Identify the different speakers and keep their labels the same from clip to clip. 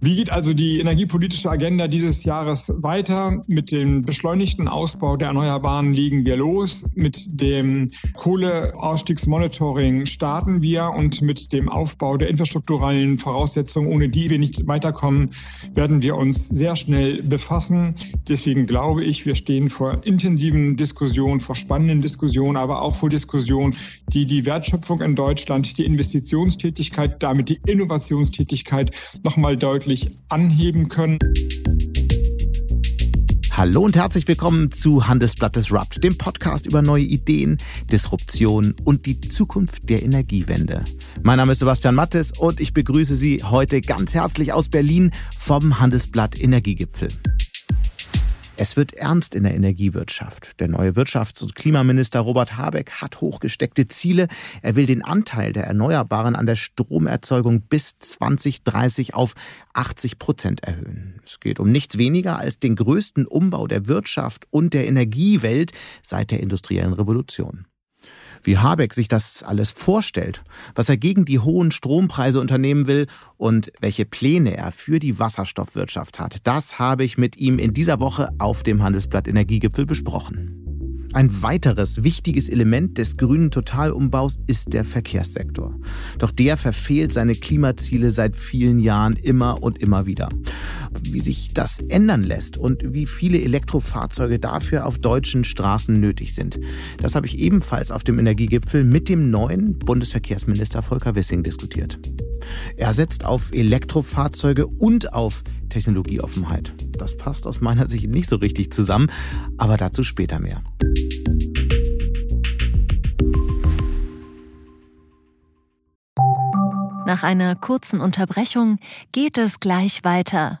Speaker 1: Wie geht also die energiepolitische Agenda dieses Jahres weiter? Mit dem beschleunigten Ausbau der Erneuerbaren liegen wir los. Mit dem Kohleausstiegsmonitoring starten wir und mit dem Aufbau der infrastrukturellen Voraussetzungen, ohne die wir nicht weiterkommen, werden wir uns sehr schnell befassen. Deswegen glaube ich, wir stehen vor intensiven Diskussionen, vor spannenden Diskussionen, aber auch vor Diskussionen, die die Wertschöpfung in Deutschland, die Investitionstätigkeit, damit die Innovationstätigkeit nochmal deutlich deutlich anheben können.
Speaker 2: Hallo und herzlich willkommen zu Handelsblatt Disrupt, dem Podcast über neue Ideen, Disruption und die Zukunft der Energiewende. Mein Name ist Sebastian Mattes und ich begrüße Sie heute ganz herzlich aus Berlin vom Handelsblatt Energiegipfel. Es wird ernst in der Energiewirtschaft. Der neue Wirtschafts- und Klimaminister Robert Habeck hat hochgesteckte Ziele. Er will den Anteil der Erneuerbaren an der Stromerzeugung bis 2030 auf 80 Prozent erhöhen. Es geht um nichts weniger als den größten Umbau der Wirtschaft und der Energiewelt seit der industriellen Revolution wie Habeck sich das alles vorstellt, was er gegen die hohen Strompreise unternehmen will und welche Pläne er für die Wasserstoffwirtschaft hat. Das habe ich mit ihm in dieser Woche auf dem Handelsblatt Energiegipfel besprochen. Ein weiteres wichtiges Element des grünen Totalumbaus ist der Verkehrssektor. Doch der verfehlt seine Klimaziele seit vielen Jahren immer und immer wieder. Wie sich das ändern lässt und wie viele Elektrofahrzeuge dafür auf deutschen Straßen nötig sind, das habe ich ebenfalls auf dem Energiegipfel mit dem neuen Bundesverkehrsminister Volker Wissing diskutiert. Er setzt auf Elektrofahrzeuge und auf Technologieoffenheit. Das passt aus meiner Sicht nicht so richtig zusammen, aber dazu später mehr.
Speaker 3: Nach einer kurzen Unterbrechung geht es gleich weiter.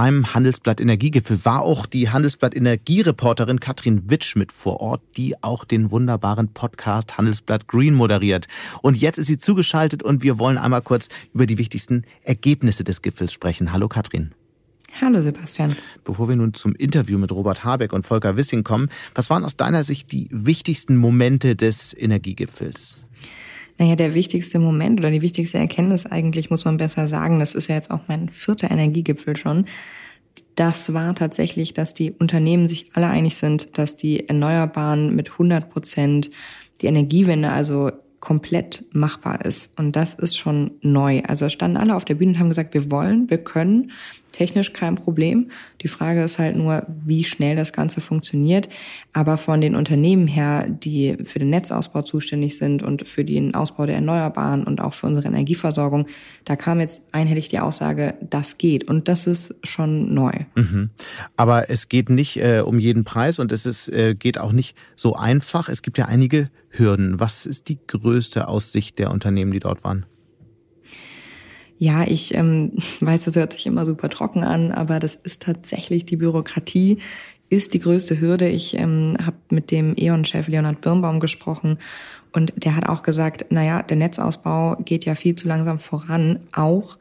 Speaker 2: beim Handelsblatt Energiegipfel war auch die Handelsblatt Energiereporterin Katrin Witsch mit vor Ort, die auch den wunderbaren Podcast Handelsblatt Green moderiert. Und jetzt ist sie zugeschaltet und wir wollen einmal kurz über die wichtigsten Ergebnisse des Gipfels sprechen. Hallo Katrin.
Speaker 4: Hallo Sebastian.
Speaker 2: Bevor wir nun zum Interview mit Robert Habeck und Volker Wissing kommen, was waren aus deiner Sicht die wichtigsten Momente des Energiegipfels?
Speaker 4: Naja, der wichtigste Moment oder die wichtigste Erkenntnis eigentlich, muss man besser sagen, das ist ja jetzt auch mein vierter Energiegipfel schon, das war tatsächlich, dass die Unternehmen sich alle einig sind, dass die Erneuerbaren mit 100 Prozent die Energiewende also komplett machbar ist. Und das ist schon neu. Also standen alle auf der Bühne und haben gesagt, wir wollen, wir können, technisch kein Problem. Die Frage ist halt nur, wie schnell das Ganze funktioniert. Aber von den Unternehmen her, die für den Netzausbau zuständig sind und für den Ausbau der Erneuerbaren und auch für unsere Energieversorgung, da kam jetzt einhellig die Aussage, das geht. Und das ist schon neu.
Speaker 2: Mhm. Aber es geht nicht äh, um jeden Preis und es ist, äh, geht auch nicht so einfach. Es gibt ja einige Hürden. Was ist die größte Aussicht der Unternehmen, die dort waren?
Speaker 4: Ja, ich ähm, weiß, das hört sich immer super trocken an, aber das ist tatsächlich die Bürokratie ist die größte Hürde. Ich ähm, habe mit dem E.ON-Chef Leonhard Birnbaum gesprochen und der hat auch gesagt, naja, der Netzausbau geht ja viel zu langsam voran, auch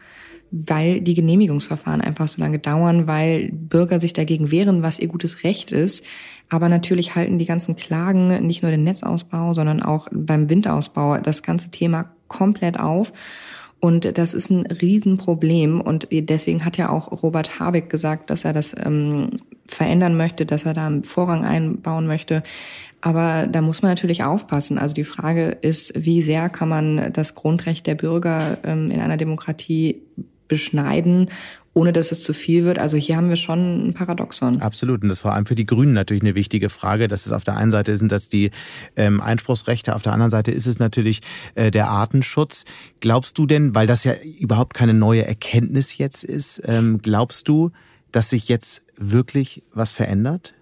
Speaker 4: weil die Genehmigungsverfahren einfach so lange dauern, weil Bürger sich dagegen wehren, was ihr gutes Recht ist. Aber natürlich halten die ganzen Klagen nicht nur den Netzausbau, sondern auch beim Windausbau das ganze Thema komplett auf. Und das ist ein Riesenproblem. Und deswegen hat ja auch Robert Habeck gesagt, dass er das ähm, verändern möchte, dass er da einen Vorrang einbauen möchte. Aber da muss man natürlich aufpassen. Also die Frage ist, wie sehr kann man das Grundrecht der Bürger ähm, in einer Demokratie beschneiden ohne dass es zu viel wird. Also hier haben wir schon ein Paradoxon.
Speaker 2: Absolut. Und das ist vor allem für die Grünen natürlich eine wichtige Frage. Dass es auf der einen Seite sind das die ähm, Einspruchsrechte, auf der anderen Seite ist es natürlich äh, der Artenschutz. Glaubst du denn, weil das ja überhaupt keine neue Erkenntnis jetzt ist, ähm, glaubst du, dass sich jetzt wirklich was verändert?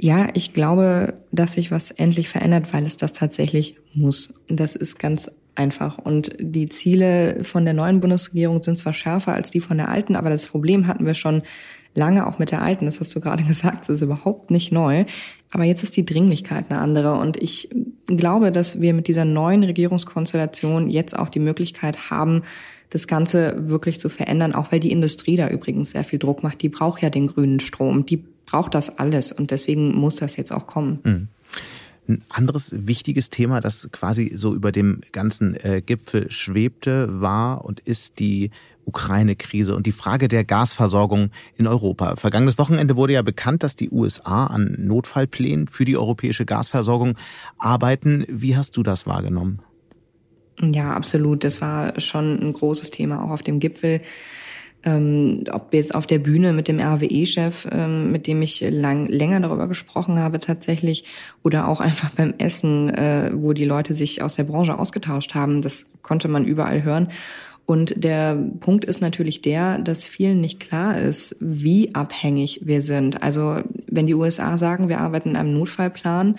Speaker 4: Ja, ich glaube, dass sich was endlich verändert, weil es das tatsächlich muss. Und das ist ganz einfach. Und die Ziele von der neuen Bundesregierung sind zwar schärfer als die von der alten, aber das Problem hatten wir schon lange auch mit der alten. Das hast du gerade gesagt, es ist überhaupt nicht neu. Aber jetzt ist die Dringlichkeit eine andere. Und ich glaube, dass wir mit dieser neuen Regierungskonstellation jetzt auch die Möglichkeit haben, das Ganze wirklich zu verändern, auch weil die Industrie da übrigens sehr viel Druck macht. Die braucht ja den grünen Strom. Die braucht das alles. Und deswegen muss das jetzt auch kommen. Mhm.
Speaker 2: Ein anderes wichtiges Thema, das quasi so über dem ganzen äh, Gipfel schwebte, war und ist die Ukraine-Krise und die Frage der Gasversorgung in Europa. Vergangenes Wochenende wurde ja bekannt, dass die USA an Notfallplänen für die europäische Gasversorgung arbeiten. Wie hast du das wahrgenommen?
Speaker 4: Ja, absolut. Das war schon ein großes Thema auch auf dem Gipfel ähm, ob jetzt auf der Bühne mit dem RWE-Chef, ähm, mit dem ich lang, länger darüber gesprochen habe tatsächlich, oder auch einfach beim Essen, äh, wo die Leute sich aus der Branche ausgetauscht haben. Das konnte man überall hören. Und der Punkt ist natürlich der, dass vielen nicht klar ist, wie abhängig wir sind. Also wenn die USA sagen, wir arbeiten in einem Notfallplan,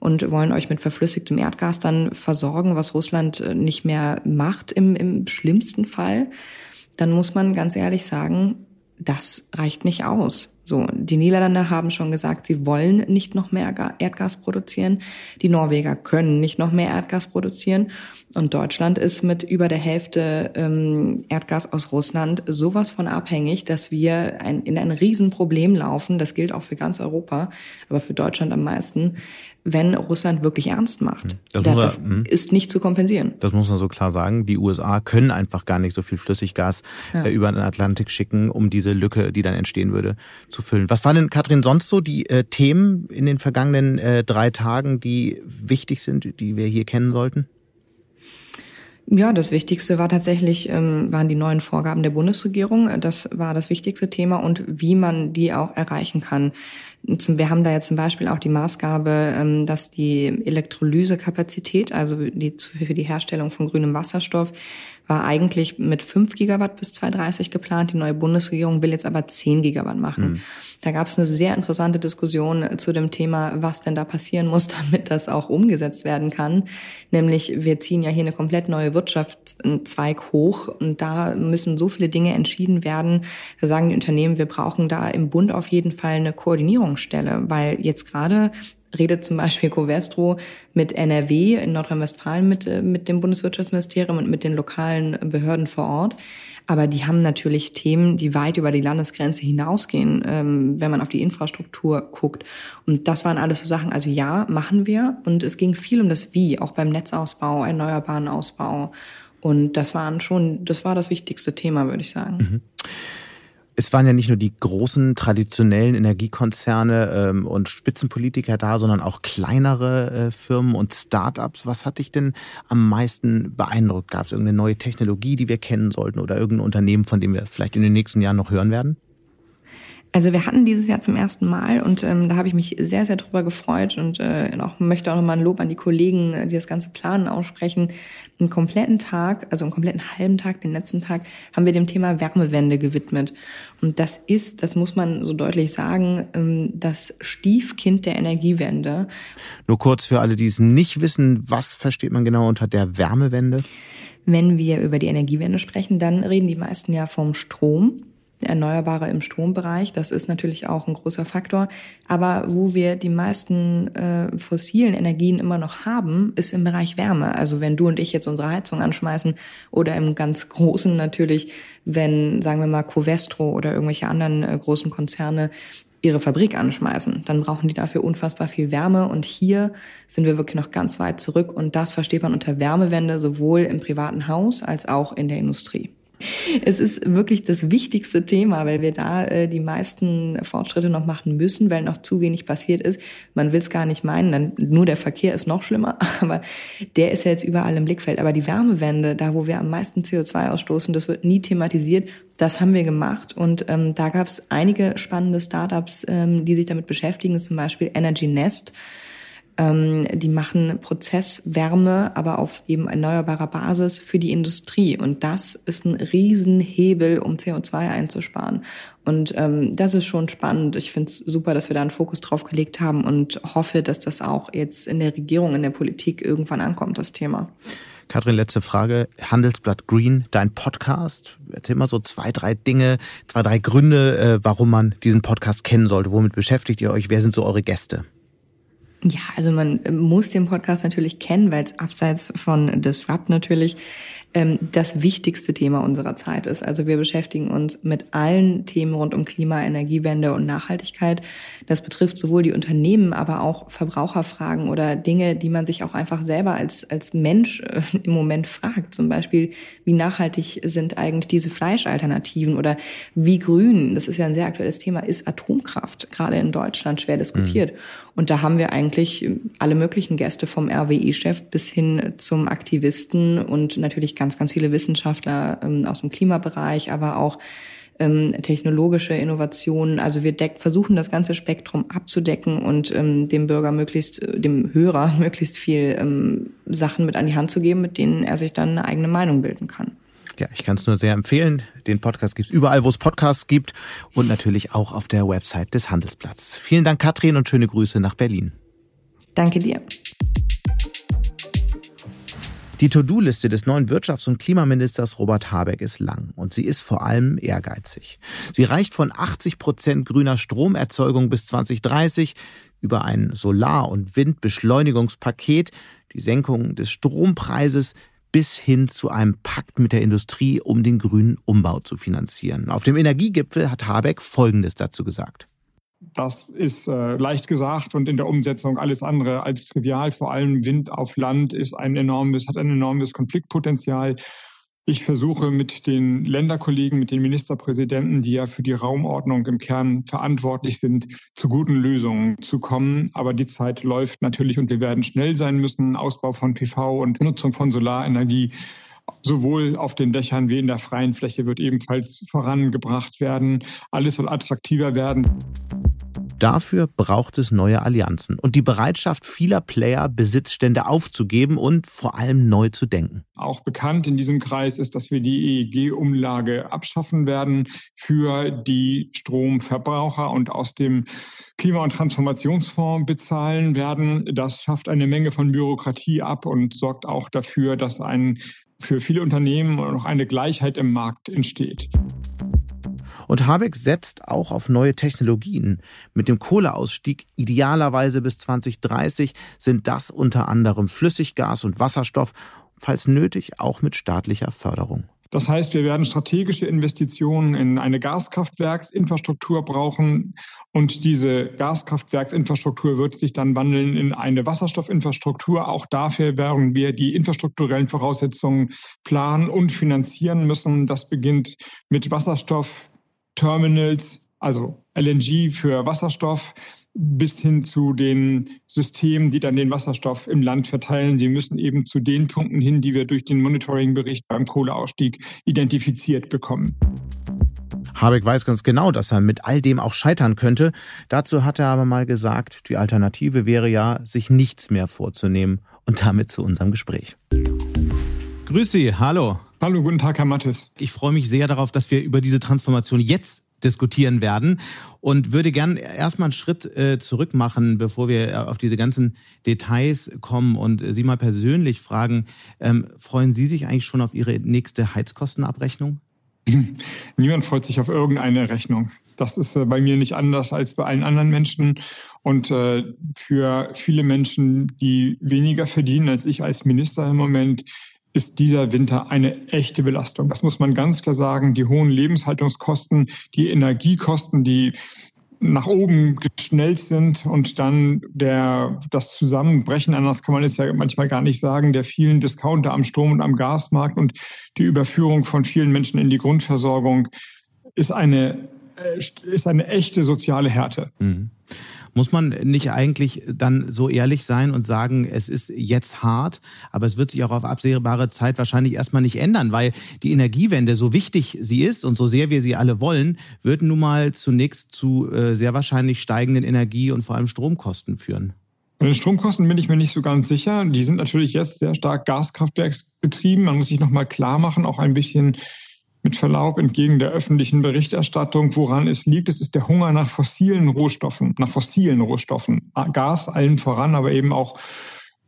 Speaker 4: und wollen euch mit verflüssigtem Erdgas dann versorgen, was Russland äh, nicht mehr macht im, im schlimmsten Fall, dann muss man ganz ehrlich sagen, das reicht nicht aus. So, die Niederländer haben schon gesagt, sie wollen nicht noch mehr Erdgas produzieren. Die Norweger können nicht noch mehr Erdgas produzieren. Und Deutschland ist mit über der Hälfte ähm, Erdgas aus Russland sowas von abhängig, dass wir ein, in ein Riesenproblem laufen. Das gilt auch für ganz Europa, aber für Deutschland am meisten, wenn Russland wirklich ernst macht. Hm. Das, das man, hm. ist nicht zu kompensieren.
Speaker 2: Das muss man so klar sagen. Die USA können einfach gar nicht so viel Flüssiggas ja. äh, über den Atlantik schicken, um diese Lücke, die dann entstehen würde, zu füllen. Was waren denn, Katrin, sonst so die äh, Themen in den vergangenen äh, drei Tagen, die wichtig sind, die wir hier kennen sollten?
Speaker 4: Ja, das Wichtigste war tatsächlich, ähm, waren die neuen Vorgaben der Bundesregierung. Das war das wichtigste Thema und wie man die auch erreichen kann. Wir haben da ja zum Beispiel auch die Maßgabe, ähm, dass die Elektrolysekapazität, also die, für die Herstellung von grünem Wasserstoff, war eigentlich mit 5 Gigawatt bis 2030 geplant. Die neue Bundesregierung will jetzt aber 10 Gigawatt machen. Mhm. Da gab es eine sehr interessante Diskussion zu dem Thema, was denn da passieren muss, damit das auch umgesetzt werden kann. Nämlich, wir ziehen ja hier eine komplett neue Wirtschaftszweig hoch und da müssen so viele Dinge entschieden werden. Da sagen die Unternehmen, wir brauchen da im Bund auf jeden Fall eine Koordinierungsstelle, weil jetzt gerade redet zum Beispiel Covestro mit NRW in Nordrhein-Westfalen mit, äh, mit dem Bundeswirtschaftsministerium und mit den lokalen Behörden vor Ort. Aber die haben natürlich Themen, die weit über die Landesgrenze hinausgehen, ähm, wenn man auf die Infrastruktur guckt. Und das waren alles so Sachen. Also ja, machen wir. Und es ging viel um das Wie, auch beim Netzausbau, erneuerbaren Ausbau. Und das waren schon, das war das wichtigste Thema, würde ich sagen. Mhm
Speaker 2: es waren ja nicht nur die großen traditionellen Energiekonzerne ähm, und Spitzenpolitiker da, sondern auch kleinere äh, Firmen und Startups. Was hat dich denn am meisten beeindruckt? Gab es irgendeine neue Technologie, die wir kennen sollten oder irgendein Unternehmen, von dem wir vielleicht in den nächsten Jahren noch hören werden?
Speaker 4: Also wir hatten dieses Jahr zum ersten Mal und ähm, da habe ich mich sehr, sehr drüber gefreut und äh, auch, möchte auch nochmal ein Lob an die Kollegen, äh, die das ganze Planen aussprechen. Einen kompletten Tag, also einen kompletten halben Tag, den letzten Tag, haben wir dem Thema Wärmewende gewidmet. Und das ist, das muss man so deutlich sagen, ähm, das Stiefkind der Energiewende.
Speaker 2: Nur kurz für alle, die es nicht wissen, was versteht man genau unter der Wärmewende?
Speaker 4: Wenn wir über die Energiewende sprechen, dann reden die meisten ja vom Strom. Erneuerbare im Strombereich. Das ist natürlich auch ein großer Faktor. Aber wo wir die meisten äh, fossilen Energien immer noch haben, ist im Bereich Wärme. Also wenn du und ich jetzt unsere Heizung anschmeißen oder im ganz Großen natürlich, wenn, sagen wir mal, Covestro oder irgendwelche anderen äh, großen Konzerne ihre Fabrik anschmeißen, dann brauchen die dafür unfassbar viel Wärme. Und hier sind wir wirklich noch ganz weit zurück. Und das versteht man unter Wärmewende sowohl im privaten Haus als auch in der Industrie. Es ist wirklich das wichtigste Thema, weil wir da äh, die meisten Fortschritte noch machen müssen, weil noch zu wenig passiert ist. Man will es gar nicht meinen, dann nur der Verkehr ist noch schlimmer, aber der ist ja jetzt überall im Blickfeld. Aber die Wärmewende, da wo wir am meisten CO2 ausstoßen, das wird nie thematisiert. Das haben wir gemacht und ähm, da gab es einige spannende Startups, ähm, die sich damit beschäftigen, zum Beispiel Energy Nest die machen Prozesswärme, aber auf eben erneuerbarer Basis für die Industrie. Und das ist ein Riesenhebel, um CO2 einzusparen. Und ähm, das ist schon spannend. Ich finde es super, dass wir da einen Fokus drauf gelegt haben und hoffe, dass das auch jetzt in der Regierung, in der Politik irgendwann ankommt, das Thema.
Speaker 2: Katrin, letzte Frage. Handelsblatt Green, dein Podcast. Erzähl mal so zwei, drei Dinge, zwei, drei Gründe, äh, warum man diesen Podcast kennen sollte. Womit beschäftigt ihr euch? Wer sind so eure Gäste?
Speaker 4: Ja, also man muss den Podcast natürlich kennen, weil es abseits von Disrupt natürlich ähm, das wichtigste Thema unserer Zeit ist. Also wir beschäftigen uns mit allen Themen rund um Klima, Energiewende und Nachhaltigkeit. Das betrifft sowohl die Unternehmen, aber auch Verbraucherfragen oder Dinge, die man sich auch einfach selber als, als Mensch äh, im Moment fragt. Zum Beispiel, wie nachhaltig sind eigentlich diese Fleischalternativen oder wie grün, das ist ja ein sehr aktuelles Thema, ist Atomkraft gerade in Deutschland schwer diskutiert. Mhm. Und da haben wir eigentlich alle möglichen Gäste vom RWI-Chef bis hin zum Aktivisten und natürlich ganz, ganz viele Wissenschaftler ähm, aus dem Klimabereich, aber auch ähm, technologische Innovationen. Also wir deck, versuchen das ganze Spektrum abzudecken und ähm, dem Bürger möglichst, äh, dem Hörer möglichst viel ähm, Sachen mit an die Hand zu geben, mit denen er sich dann eine eigene Meinung bilden kann.
Speaker 2: Ja, ich kann es nur sehr empfehlen. Den Podcast gibt es überall, wo es Podcasts gibt und natürlich auch auf der Website des Handelsblatts. Vielen Dank, Katrin, und schöne Grüße nach Berlin.
Speaker 4: Danke dir.
Speaker 2: Die To-Do-Liste des neuen Wirtschafts- und Klimaministers Robert Habeck ist lang und sie ist vor allem ehrgeizig. Sie reicht von 80 Prozent grüner Stromerzeugung bis 2030 über ein Solar- und Windbeschleunigungspaket, die Senkung des Strompreises bis hin zu einem Pakt mit der Industrie, um den grünen Umbau zu finanzieren. Auf dem Energiegipfel hat Habeck Folgendes dazu gesagt.
Speaker 1: Das ist äh, leicht gesagt und in der Umsetzung alles andere als trivial. Vor allem Wind auf Land ist ein enormes, hat ein enormes Konfliktpotenzial. Ich versuche mit den Länderkollegen, mit den Ministerpräsidenten, die ja für die Raumordnung im Kern verantwortlich sind, zu guten Lösungen zu kommen. Aber die Zeit läuft natürlich und wir werden schnell sein müssen. Ausbau von PV und Nutzung von Solarenergie sowohl auf den Dächern wie in der freien Fläche wird ebenfalls vorangebracht werden. Alles soll attraktiver werden.
Speaker 2: Dafür braucht es neue Allianzen und die Bereitschaft vieler Player, Besitzstände aufzugeben und vor allem neu zu denken.
Speaker 1: Auch bekannt in diesem Kreis ist, dass wir die EEG-Umlage abschaffen werden für die Stromverbraucher und aus dem Klima- und Transformationsfonds bezahlen werden. Das schafft eine Menge von Bürokratie ab und sorgt auch dafür, dass ein für viele Unternehmen noch eine Gleichheit im Markt entsteht.
Speaker 2: Und Habeck setzt auch auf neue Technologien. Mit dem Kohleausstieg idealerweise bis 2030 sind das unter anderem Flüssiggas und Wasserstoff, falls nötig auch mit staatlicher Förderung.
Speaker 1: Das heißt, wir werden strategische Investitionen in eine Gaskraftwerksinfrastruktur brauchen und diese Gaskraftwerksinfrastruktur wird sich dann wandeln in eine Wasserstoffinfrastruktur. Auch dafür werden wir die infrastrukturellen Voraussetzungen planen und finanzieren müssen. Das beginnt mit Wasserstoff, Terminals, also LNG für Wasserstoff, bis hin zu den Systemen, die dann den Wasserstoff im Land verteilen. Sie müssen eben zu den Punkten hin, die wir durch den Monitoring-Bericht beim Kohleausstieg identifiziert bekommen.
Speaker 2: Habeck weiß ganz genau, dass er mit all dem auch scheitern könnte. Dazu hat er aber mal gesagt, die Alternative wäre ja, sich nichts mehr vorzunehmen. Und damit zu unserem Gespräch. Grüß Sie, hallo.
Speaker 1: Hallo, guten Tag, Herr Mattes.
Speaker 2: Ich freue mich sehr darauf, dass wir über diese Transformation jetzt diskutieren werden und würde gern erstmal einen Schritt äh, zurück machen, bevor wir äh, auf diese ganzen Details kommen und Sie mal persönlich fragen, ähm, freuen Sie sich eigentlich schon auf Ihre nächste Heizkostenabrechnung?
Speaker 1: Niemand freut sich auf irgendeine Rechnung. Das ist äh, bei mir nicht anders als bei allen anderen Menschen. Und äh, für viele Menschen, die weniger verdienen als ich als Minister im Moment, ist dieser Winter eine echte Belastung. Das muss man ganz klar sagen. Die hohen Lebenshaltungskosten, die Energiekosten, die nach oben geschnellt sind und dann der, das Zusammenbrechen, anders kann man es ja manchmal gar nicht sagen, der vielen Discounter am Strom- und am Gasmarkt und die Überführung von vielen Menschen in die Grundversorgung ist eine, äh, ist eine echte soziale Härte. Mhm.
Speaker 2: Muss man nicht eigentlich dann so ehrlich sein und sagen, es ist jetzt hart, aber es wird sich auch auf absehbare Zeit wahrscheinlich erstmal nicht ändern, weil die Energiewende, so wichtig sie ist und so sehr wir sie alle wollen, wird nun mal zunächst zu äh, sehr wahrscheinlich steigenden Energie- und vor allem Stromkosten führen.
Speaker 1: Bei den Stromkosten bin ich mir nicht so ganz sicher. Die sind natürlich jetzt sehr stark Gaskraftwerksbetrieben. Man muss sich nochmal klar machen, auch ein bisschen mit Verlaub entgegen der öffentlichen Berichterstattung, woran es liegt. Es ist der Hunger nach fossilen Rohstoffen, nach fossilen Rohstoffen. Gas allen voran, aber eben auch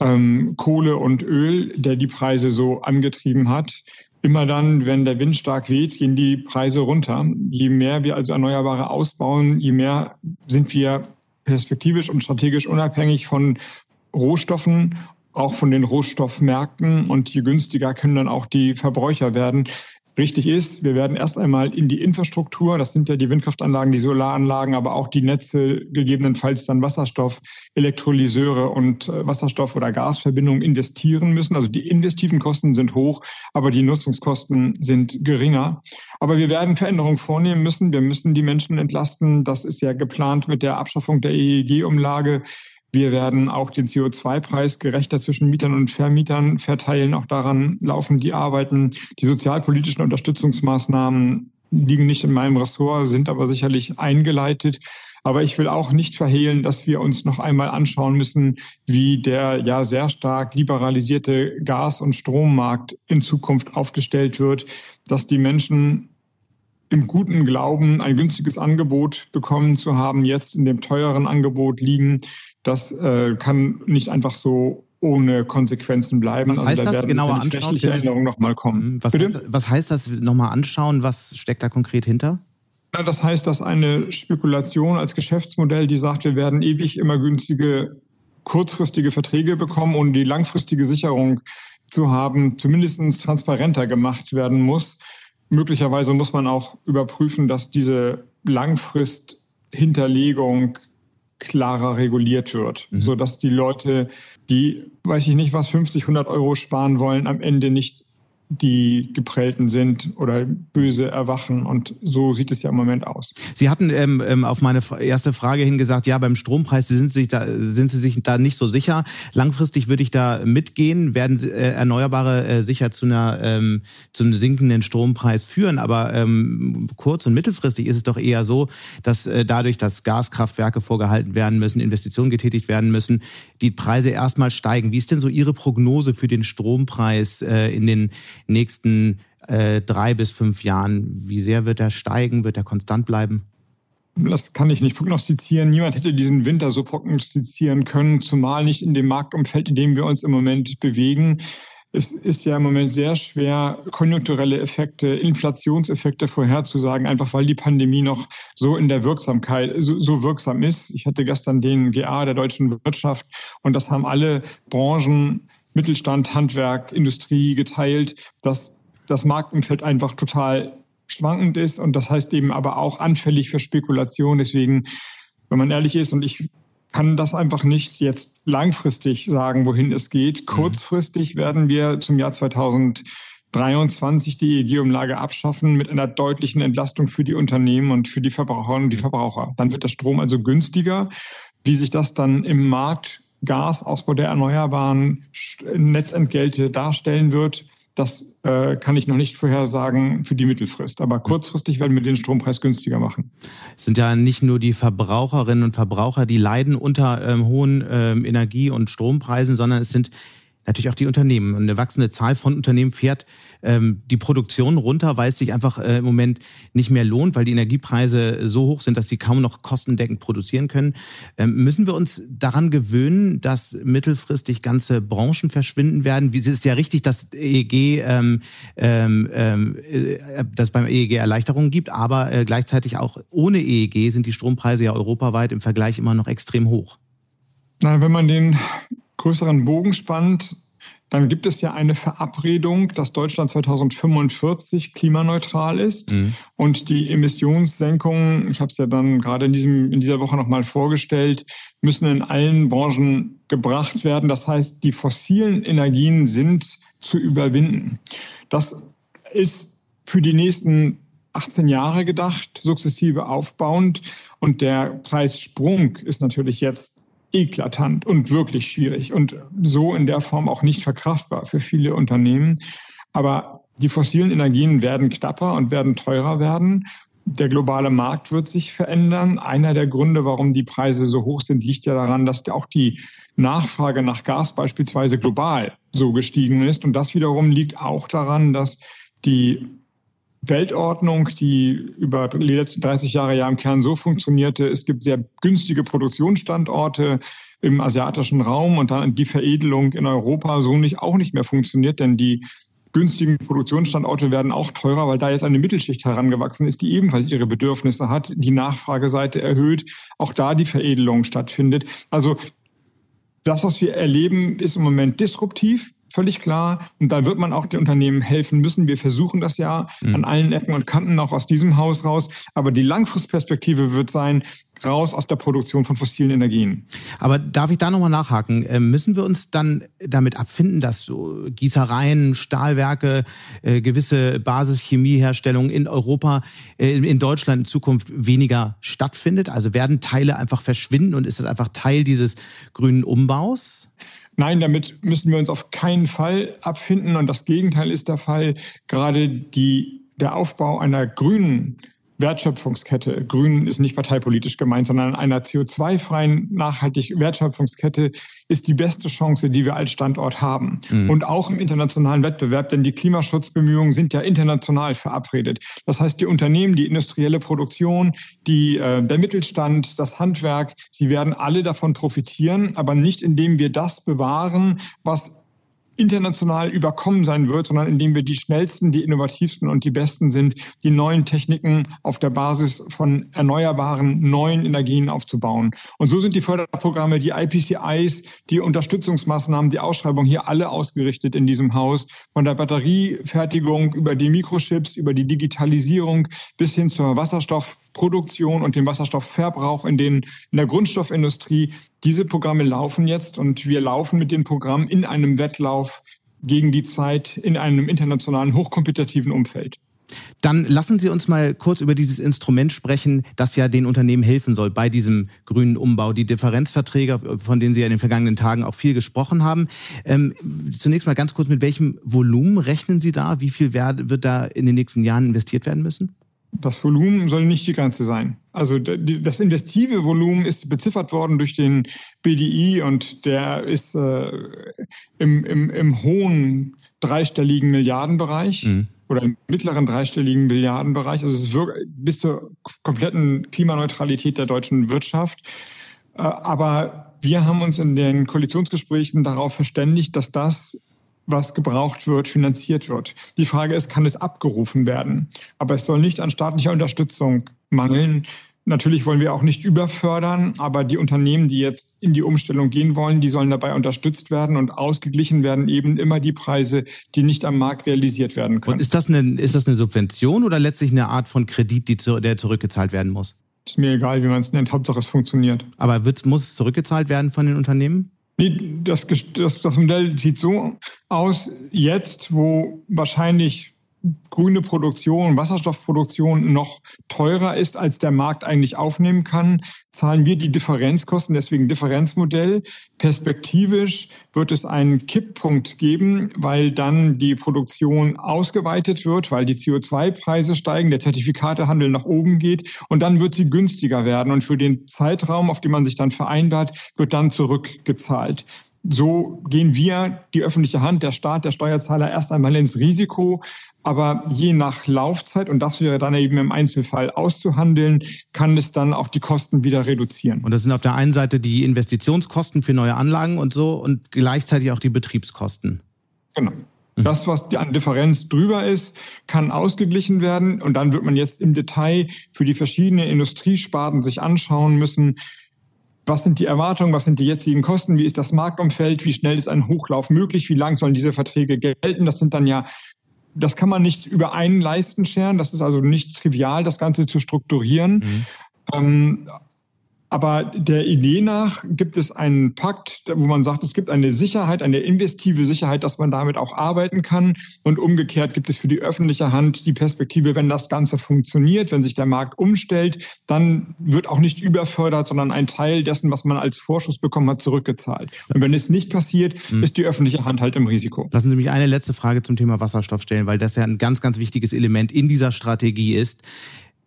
Speaker 1: ähm, Kohle und Öl, der die Preise so angetrieben hat. Immer dann, wenn der Wind stark weht, gehen die Preise runter. Je mehr wir also Erneuerbare ausbauen, je mehr sind wir perspektivisch und strategisch unabhängig von Rohstoffen, auch von den Rohstoffmärkten. Und je günstiger können dann auch die Verbräucher werden richtig ist. Wir werden erst einmal in die Infrastruktur, das sind ja die Windkraftanlagen, die Solaranlagen, aber auch die Netze, gegebenenfalls dann Wasserstoff, Elektrolyseure und äh, Wasserstoff- oder Gasverbindungen investieren müssen. Also die investiven Kosten sind hoch, aber die Nutzungskosten sind geringer. Aber wir werden Veränderungen vornehmen müssen. Wir müssen die Menschen entlasten. Das ist ja geplant mit der Abschaffung der EEG-Umlage. Wir werden auch den CO2-Preis gerechter zwischen Mietern und Vermietern verteilen. Auch daran laufen die Arbeiten. Die sozialpolitischen Unterstützungsmaßnahmen liegen nicht in meinem Ressort, sind aber sicherlich eingeleitet. Aber ich will auch nicht verhehlen, dass wir uns noch einmal anschauen müssen, wie der ja sehr stark liberalisierte Gas- und Strommarkt in Zukunft aufgestellt wird, dass die Menschen im guten Glauben ein günstiges Angebot bekommen zu haben, jetzt in dem teuren Angebot liegen, das äh, kann nicht einfach so ohne Konsequenzen bleiben.
Speaker 2: Was also heißt da das genauer anschauen?
Speaker 1: Erinnerungen noch mal kommen.
Speaker 2: Mhm. Was, heißt, was heißt das nochmal anschauen? Was steckt da konkret hinter?
Speaker 1: Ja, das heißt, dass eine Spekulation als Geschäftsmodell, die sagt, wir werden ewig immer günstige kurzfristige Verträge bekommen und die langfristige Sicherung zu haben, zumindest transparenter gemacht werden muss. Möglicherweise muss man auch überprüfen, dass diese Langfristhinterlegung klarer reguliert wird, mhm. so dass die Leute, die, weiß ich nicht, was 50, 100 Euro sparen wollen, am Ende nicht die geprellten sind oder böse erwachen. Und so sieht es ja im Moment aus.
Speaker 2: Sie hatten ähm, ähm auf meine erste Frage hin gesagt, ja, beim Strompreis sind Sie, sich da, sind Sie sich da nicht so sicher. Langfristig würde ich da mitgehen, werden äh, Erneuerbare äh, sicher zu, einer, ähm, zu sinkenden Strompreis führen. Aber ähm, kurz- und mittelfristig ist es doch eher so, dass äh, dadurch, dass Gaskraftwerke vorgehalten werden müssen, Investitionen getätigt werden müssen, die Preise erstmal steigen. Wie ist denn so Ihre Prognose für den Strompreis äh, in den nächsten äh, drei bis fünf Jahren? Wie sehr wird er steigen? Wird er konstant bleiben?
Speaker 1: Das kann ich nicht prognostizieren. Niemand hätte diesen Winter so prognostizieren können, zumal nicht in dem Marktumfeld, in dem wir uns im Moment bewegen. Es ist ja im Moment sehr schwer, konjunkturelle Effekte, Inflationseffekte vorherzusagen, einfach weil die Pandemie noch so in der Wirksamkeit, so, so, wirksam ist. Ich hatte gestern den GA der deutschen Wirtschaft und das haben alle Branchen Mittelstand, Handwerk, Industrie geteilt, dass das Marktumfeld einfach total schwankend ist und das heißt eben aber auch anfällig für Spekulation. Deswegen, wenn man ehrlich ist und ich kann das einfach nicht jetzt langfristig sagen, wohin es geht. Mhm. Kurzfristig werden wir zum Jahr 2023 die EEG-Umlage abschaffen mit einer deutlichen Entlastung für die Unternehmen und für die Verbraucherinnen und die Verbraucher. Dann wird der Strom also günstiger. Wie sich das dann im Markt Gas, Ausbau der Erneuerbaren, Netzentgelte darstellen wird, das äh, kann ich noch nicht vorhersagen für die Mittelfrist. Aber kurzfristig werden wir den Strompreis günstiger machen.
Speaker 2: Es sind ja nicht nur die Verbraucherinnen und Verbraucher, die leiden unter ähm, hohen ähm, Energie- und Strompreisen, sondern es sind natürlich auch die Unternehmen. Eine wachsende Zahl von Unternehmen fährt ähm, die Produktion runter, weil es sich einfach äh, im Moment nicht mehr lohnt, weil die Energiepreise so hoch sind, dass sie kaum noch kostendeckend produzieren können. Ähm, müssen wir uns daran gewöhnen, dass mittelfristig ganze Branchen verschwinden werden? Wie ist es ja richtig, dass EEG, ähm, ähm, äh, dass beim EEG Erleichterungen gibt, aber äh, gleichzeitig auch ohne EEG sind die Strompreise ja europaweit im Vergleich immer noch extrem hoch.
Speaker 1: Na, wenn man den größeren Bogen spannt, dann gibt es ja eine Verabredung, dass Deutschland 2045 klimaneutral ist mhm. und die Emissionssenkungen, ich habe es ja dann gerade in, diesem, in dieser Woche nochmal vorgestellt, müssen in allen Branchen gebracht werden. Das heißt, die fossilen Energien sind zu überwinden. Das ist für die nächsten 18 Jahre gedacht, sukzessive aufbauend. Und der Preissprung ist natürlich jetzt eklatant und wirklich schwierig und so in der Form auch nicht verkraftbar für viele Unternehmen. Aber die fossilen Energien werden knapper und werden teurer werden. der globale Markt wird sich verändern. Einer der Gründe, warum die Preise so hoch sind, liegt ja daran, dass auch die Nachfrage nach Gas beispielsweise global so gestiegen ist. Und das wiederum liegt auch daran, dass die Weltordnung, die über die letzten 30 Jahre ja im Kern so funktionierte. Es gibt sehr günstige Produktionsstandorte im asiatischen Raum und dann die Veredelung in Europa so nicht auch nicht mehr funktioniert, denn die günstigen Produktionsstandorte werden auch teurer, weil da jetzt eine Mittelschicht herangewachsen ist, die ebenfalls ihre Bedürfnisse hat, die Nachfrageseite erhöht, auch da die Veredelung stattfindet. Also das, was wir erleben, ist im Moment disruptiv. Völlig klar. Und da wird man auch den Unternehmen helfen müssen. Wir versuchen das ja mhm. an allen Ecken und Kanten, auch aus diesem Haus raus. Aber die Langfristperspektive wird sein, raus aus der Produktion von fossilen Energien.
Speaker 2: Aber darf ich da nochmal nachhaken? Ähm, müssen wir uns dann damit abfinden, dass so Gießereien, Stahlwerke, äh, gewisse Basischemieherstellung in Europa, äh, in Deutschland in Zukunft weniger stattfindet? Also werden Teile einfach verschwinden und ist das einfach Teil dieses grünen Umbaus?
Speaker 1: Nein, damit müssen wir uns auf keinen Fall abfinden. Und das Gegenteil ist der Fall. Gerade die, der Aufbau einer grünen Wertschöpfungskette. Grün ist nicht parteipolitisch gemeint, sondern einer CO2-freien, nachhaltig Wertschöpfungskette ist die beste Chance, die wir als Standort haben. Mhm. Und auch im internationalen Wettbewerb, denn die Klimaschutzbemühungen sind ja international verabredet. Das heißt, die Unternehmen, die industrielle Produktion, die, äh, der Mittelstand, das Handwerk, sie werden alle davon profitieren, aber nicht indem wir das bewahren, was international überkommen sein wird, sondern indem wir die schnellsten, die innovativsten und die besten sind, die neuen Techniken auf der Basis von erneuerbaren neuen Energien aufzubauen. Und so sind die Förderprogramme, die IPCIs, die Unterstützungsmaßnahmen, die Ausschreibung hier alle ausgerichtet in diesem Haus, von der Batteriefertigung über die Mikrochips, über die Digitalisierung bis hin zur Wasserstoff Produktion und dem Wasserstoffverbrauch in, den, in der Grundstoffindustrie. Diese Programme laufen jetzt und wir laufen mit den Programmen in einem Wettlauf gegen die Zeit in einem internationalen, hochkompetitiven Umfeld.
Speaker 2: Dann lassen Sie uns mal kurz über dieses Instrument sprechen, das ja den Unternehmen helfen soll bei diesem grünen Umbau. Die Differenzverträge, von denen Sie ja in den vergangenen Tagen auch viel gesprochen haben. Ähm, zunächst mal ganz kurz, mit welchem Volumen rechnen Sie da? Wie viel wird da in den nächsten Jahren investiert werden müssen?
Speaker 1: Das Volumen soll nicht die Grenze sein. Also das investive Volumen ist beziffert worden durch den BDI und der ist äh, im, im, im hohen dreistelligen Milliardenbereich mhm. oder im mittleren dreistelligen Milliardenbereich. Also es ist wirklich bis zur kompletten Klimaneutralität der deutschen Wirtschaft. Äh, aber wir haben uns in den Koalitionsgesprächen darauf verständigt, dass das was gebraucht wird, finanziert wird. Die Frage ist, kann es abgerufen werden? Aber es soll nicht an staatlicher Unterstützung mangeln. Natürlich wollen wir auch nicht überfördern, aber die Unternehmen, die jetzt in die Umstellung gehen wollen, die sollen dabei unterstützt werden und ausgeglichen werden eben immer die Preise, die nicht am Markt realisiert werden können. Und
Speaker 2: ist das eine, ist das eine Subvention oder letztlich eine Art von Kredit, die der zurückgezahlt werden muss?
Speaker 1: Ist mir egal, wie man es nennt. Hauptsache es funktioniert.
Speaker 2: Aber wird, muss es zurückgezahlt werden von den Unternehmen?
Speaker 1: Das, das, das Modell sieht so aus, jetzt, wo wahrscheinlich grüne Produktion, Wasserstoffproduktion noch teurer ist, als der Markt eigentlich aufnehmen kann, zahlen wir die Differenzkosten, deswegen Differenzmodell. Perspektivisch wird es einen Kipppunkt geben, weil dann die Produktion ausgeweitet wird, weil die CO2-Preise steigen, der Zertifikatehandel nach oben geht und dann wird sie günstiger werden und für den Zeitraum, auf den man sich dann vereinbart, wird dann zurückgezahlt. So gehen wir, die öffentliche Hand, der Staat, der Steuerzahler erst einmal ins Risiko, aber je nach Laufzeit, und das wäre dann eben im Einzelfall auszuhandeln, kann es dann auch die Kosten wieder reduzieren.
Speaker 2: Und das sind auf der einen Seite die Investitionskosten für neue Anlagen und so und gleichzeitig auch die Betriebskosten.
Speaker 1: Genau. Mhm. Das, was an Differenz drüber ist, kann ausgeglichen werden. Und dann wird man jetzt im Detail für die verschiedenen Industriesparten sich anschauen müssen, was sind die Erwartungen, was sind die jetzigen Kosten, wie ist das Marktumfeld, wie schnell ist ein Hochlauf möglich, wie lang sollen diese Verträge gelten. Das sind dann ja das kann man nicht über einen Leisten scheren. Das ist also nicht trivial, das Ganze zu strukturieren. Mhm. Ähm, aber der Idee nach gibt es einen Pakt, wo man sagt, es gibt eine Sicherheit, eine investive Sicherheit, dass man damit auch arbeiten kann. Und umgekehrt gibt es für die öffentliche Hand die Perspektive, wenn das Ganze funktioniert, wenn sich der Markt umstellt, dann wird auch nicht überfördert, sondern ein Teil dessen, was man als Vorschuss bekommen hat, zurückgezahlt. Und wenn es nicht passiert, hm. ist die öffentliche Hand halt im Risiko.
Speaker 2: Lassen Sie mich eine letzte Frage zum Thema Wasserstoff stellen, weil das ja ein ganz, ganz wichtiges Element in dieser Strategie ist.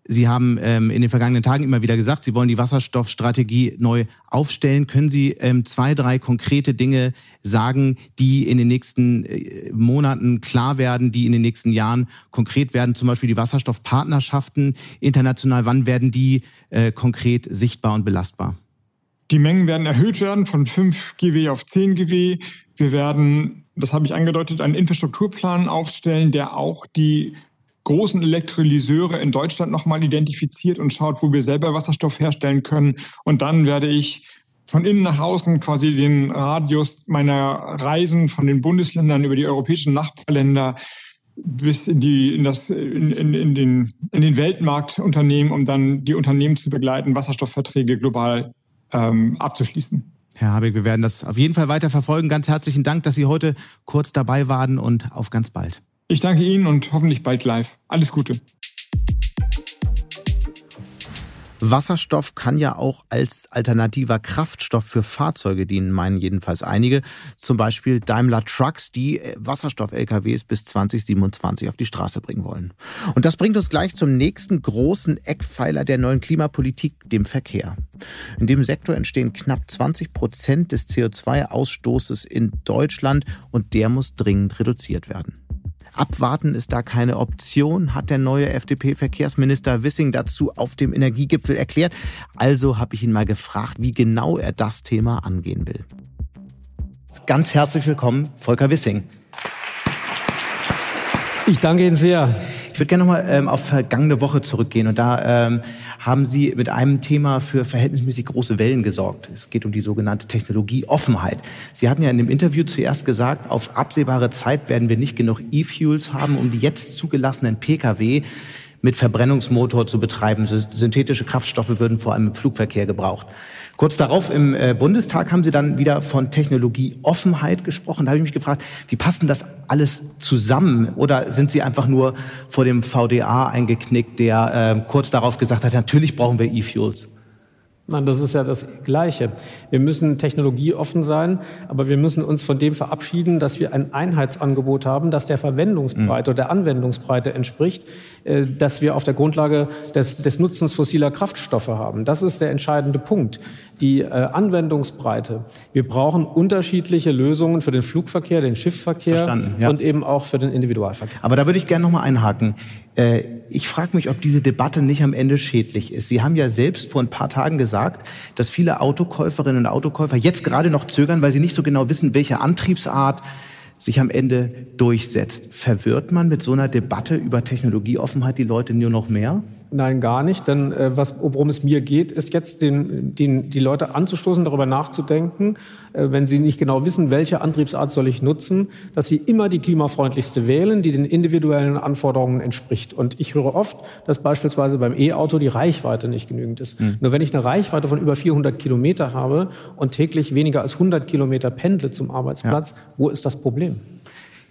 Speaker 2: Sie haben ähm, in den vergangenen Tagen immer wieder gesagt, Sie wollen die Wasserstoffstrategie neu aufstellen. Können Sie ähm, zwei, drei konkrete Dinge sagen, die in den nächsten äh, Monaten klar werden, die in den nächsten Jahren konkret werden? Zum Beispiel die Wasserstoffpartnerschaften international. Wann werden die äh, konkret sichtbar und belastbar?
Speaker 1: Die Mengen werden erhöht werden von 5 GW auf 10 GW. Wir werden, das habe ich angedeutet, einen Infrastrukturplan aufstellen, der auch die großen Elektrolyseure in Deutschland nochmal identifiziert und schaut, wo wir selber Wasserstoff herstellen können. Und dann werde ich von innen nach außen quasi den Radius meiner Reisen von den Bundesländern über die europäischen Nachbarländer bis in die in das in, in, in den in den Weltmarkt unternehmen, um dann die Unternehmen zu begleiten, Wasserstoffverträge global ähm, abzuschließen.
Speaker 2: Herr Habeck, wir werden das auf jeden Fall weiter verfolgen. Ganz herzlichen Dank, dass Sie heute kurz dabei waren und auf ganz bald.
Speaker 1: Ich danke Ihnen und hoffentlich bald live. Alles Gute.
Speaker 2: Wasserstoff kann ja auch als alternativer Kraftstoff für Fahrzeuge dienen, meinen jedenfalls einige. Zum Beispiel Daimler Trucks, die Wasserstoff-LKWs bis 2027 auf die Straße bringen wollen. Und das bringt uns gleich zum nächsten großen Eckpfeiler der neuen Klimapolitik, dem Verkehr. In dem Sektor entstehen knapp 20 Prozent des CO2-Ausstoßes in Deutschland und der muss dringend reduziert werden. Abwarten ist da keine Option, hat der neue FDP-Verkehrsminister Wissing dazu auf dem Energiegipfel erklärt. Also habe ich ihn mal gefragt, wie genau er das Thema angehen will. Ganz herzlich willkommen, Volker Wissing.
Speaker 5: Ich danke Ihnen sehr.
Speaker 2: Ich würde gerne nochmal ähm, auf vergangene Woche zurückgehen. Und da ähm, haben Sie mit einem Thema für verhältnismäßig große Wellen gesorgt. Es geht um die sogenannte Technologieoffenheit. Sie hatten ja in dem Interview zuerst gesagt, auf absehbare Zeit werden wir nicht genug E-Fuels haben, um die jetzt zugelassenen Pkw mit Verbrennungsmotor zu betreiben. Synthetische Kraftstoffe würden vor allem im Flugverkehr gebraucht. Kurz darauf im äh, Bundestag haben Sie dann wieder von Technologieoffenheit gesprochen. Da habe ich mich gefragt, wie passt denn das alles zusammen? Oder sind Sie einfach nur vor dem VDA eingeknickt, der äh, kurz darauf gesagt hat, natürlich brauchen wir E-Fuels?
Speaker 5: Nein, das ist ja das Gleiche. Wir müssen technologieoffen sein, aber wir müssen uns von dem verabschieden, dass wir ein Einheitsangebot haben, das der Verwendungsbreite oder der Anwendungsbreite entspricht, äh, dass wir auf der Grundlage des, des Nutzens fossiler Kraftstoffe haben. Das ist der entscheidende Punkt. Die äh, Anwendungsbreite. Wir brauchen unterschiedliche Lösungen für den Flugverkehr, den Schiffsverkehr ja. und eben auch für den Individualverkehr.
Speaker 2: Aber da würde ich gerne noch mal einhaken. Äh, ich frage mich, ob diese Debatte nicht am Ende schädlich ist. Sie haben ja selbst vor ein paar Tagen gesagt, dass viele Autokäuferinnen und Autokäufer jetzt gerade noch zögern, weil sie nicht so genau wissen, welche Antriebsart sich am Ende durchsetzt. Verwirrt man mit so einer Debatte über Technologieoffenheit die Leute nur noch mehr?
Speaker 5: Nein, gar nicht. Denn äh, was, worum es mir geht, ist jetzt den, den, die Leute anzustoßen, darüber nachzudenken, äh, wenn sie nicht genau wissen, welche Antriebsart soll ich nutzen, dass sie immer die klimafreundlichste wählen, die den individuellen Anforderungen entspricht. Und ich höre oft, dass beispielsweise beim E-Auto die Reichweite nicht genügend ist. Mhm. Nur wenn ich eine Reichweite von über 400 Kilometer habe und täglich weniger als 100 Kilometer pendle zum Arbeitsplatz, ja. wo ist das Problem?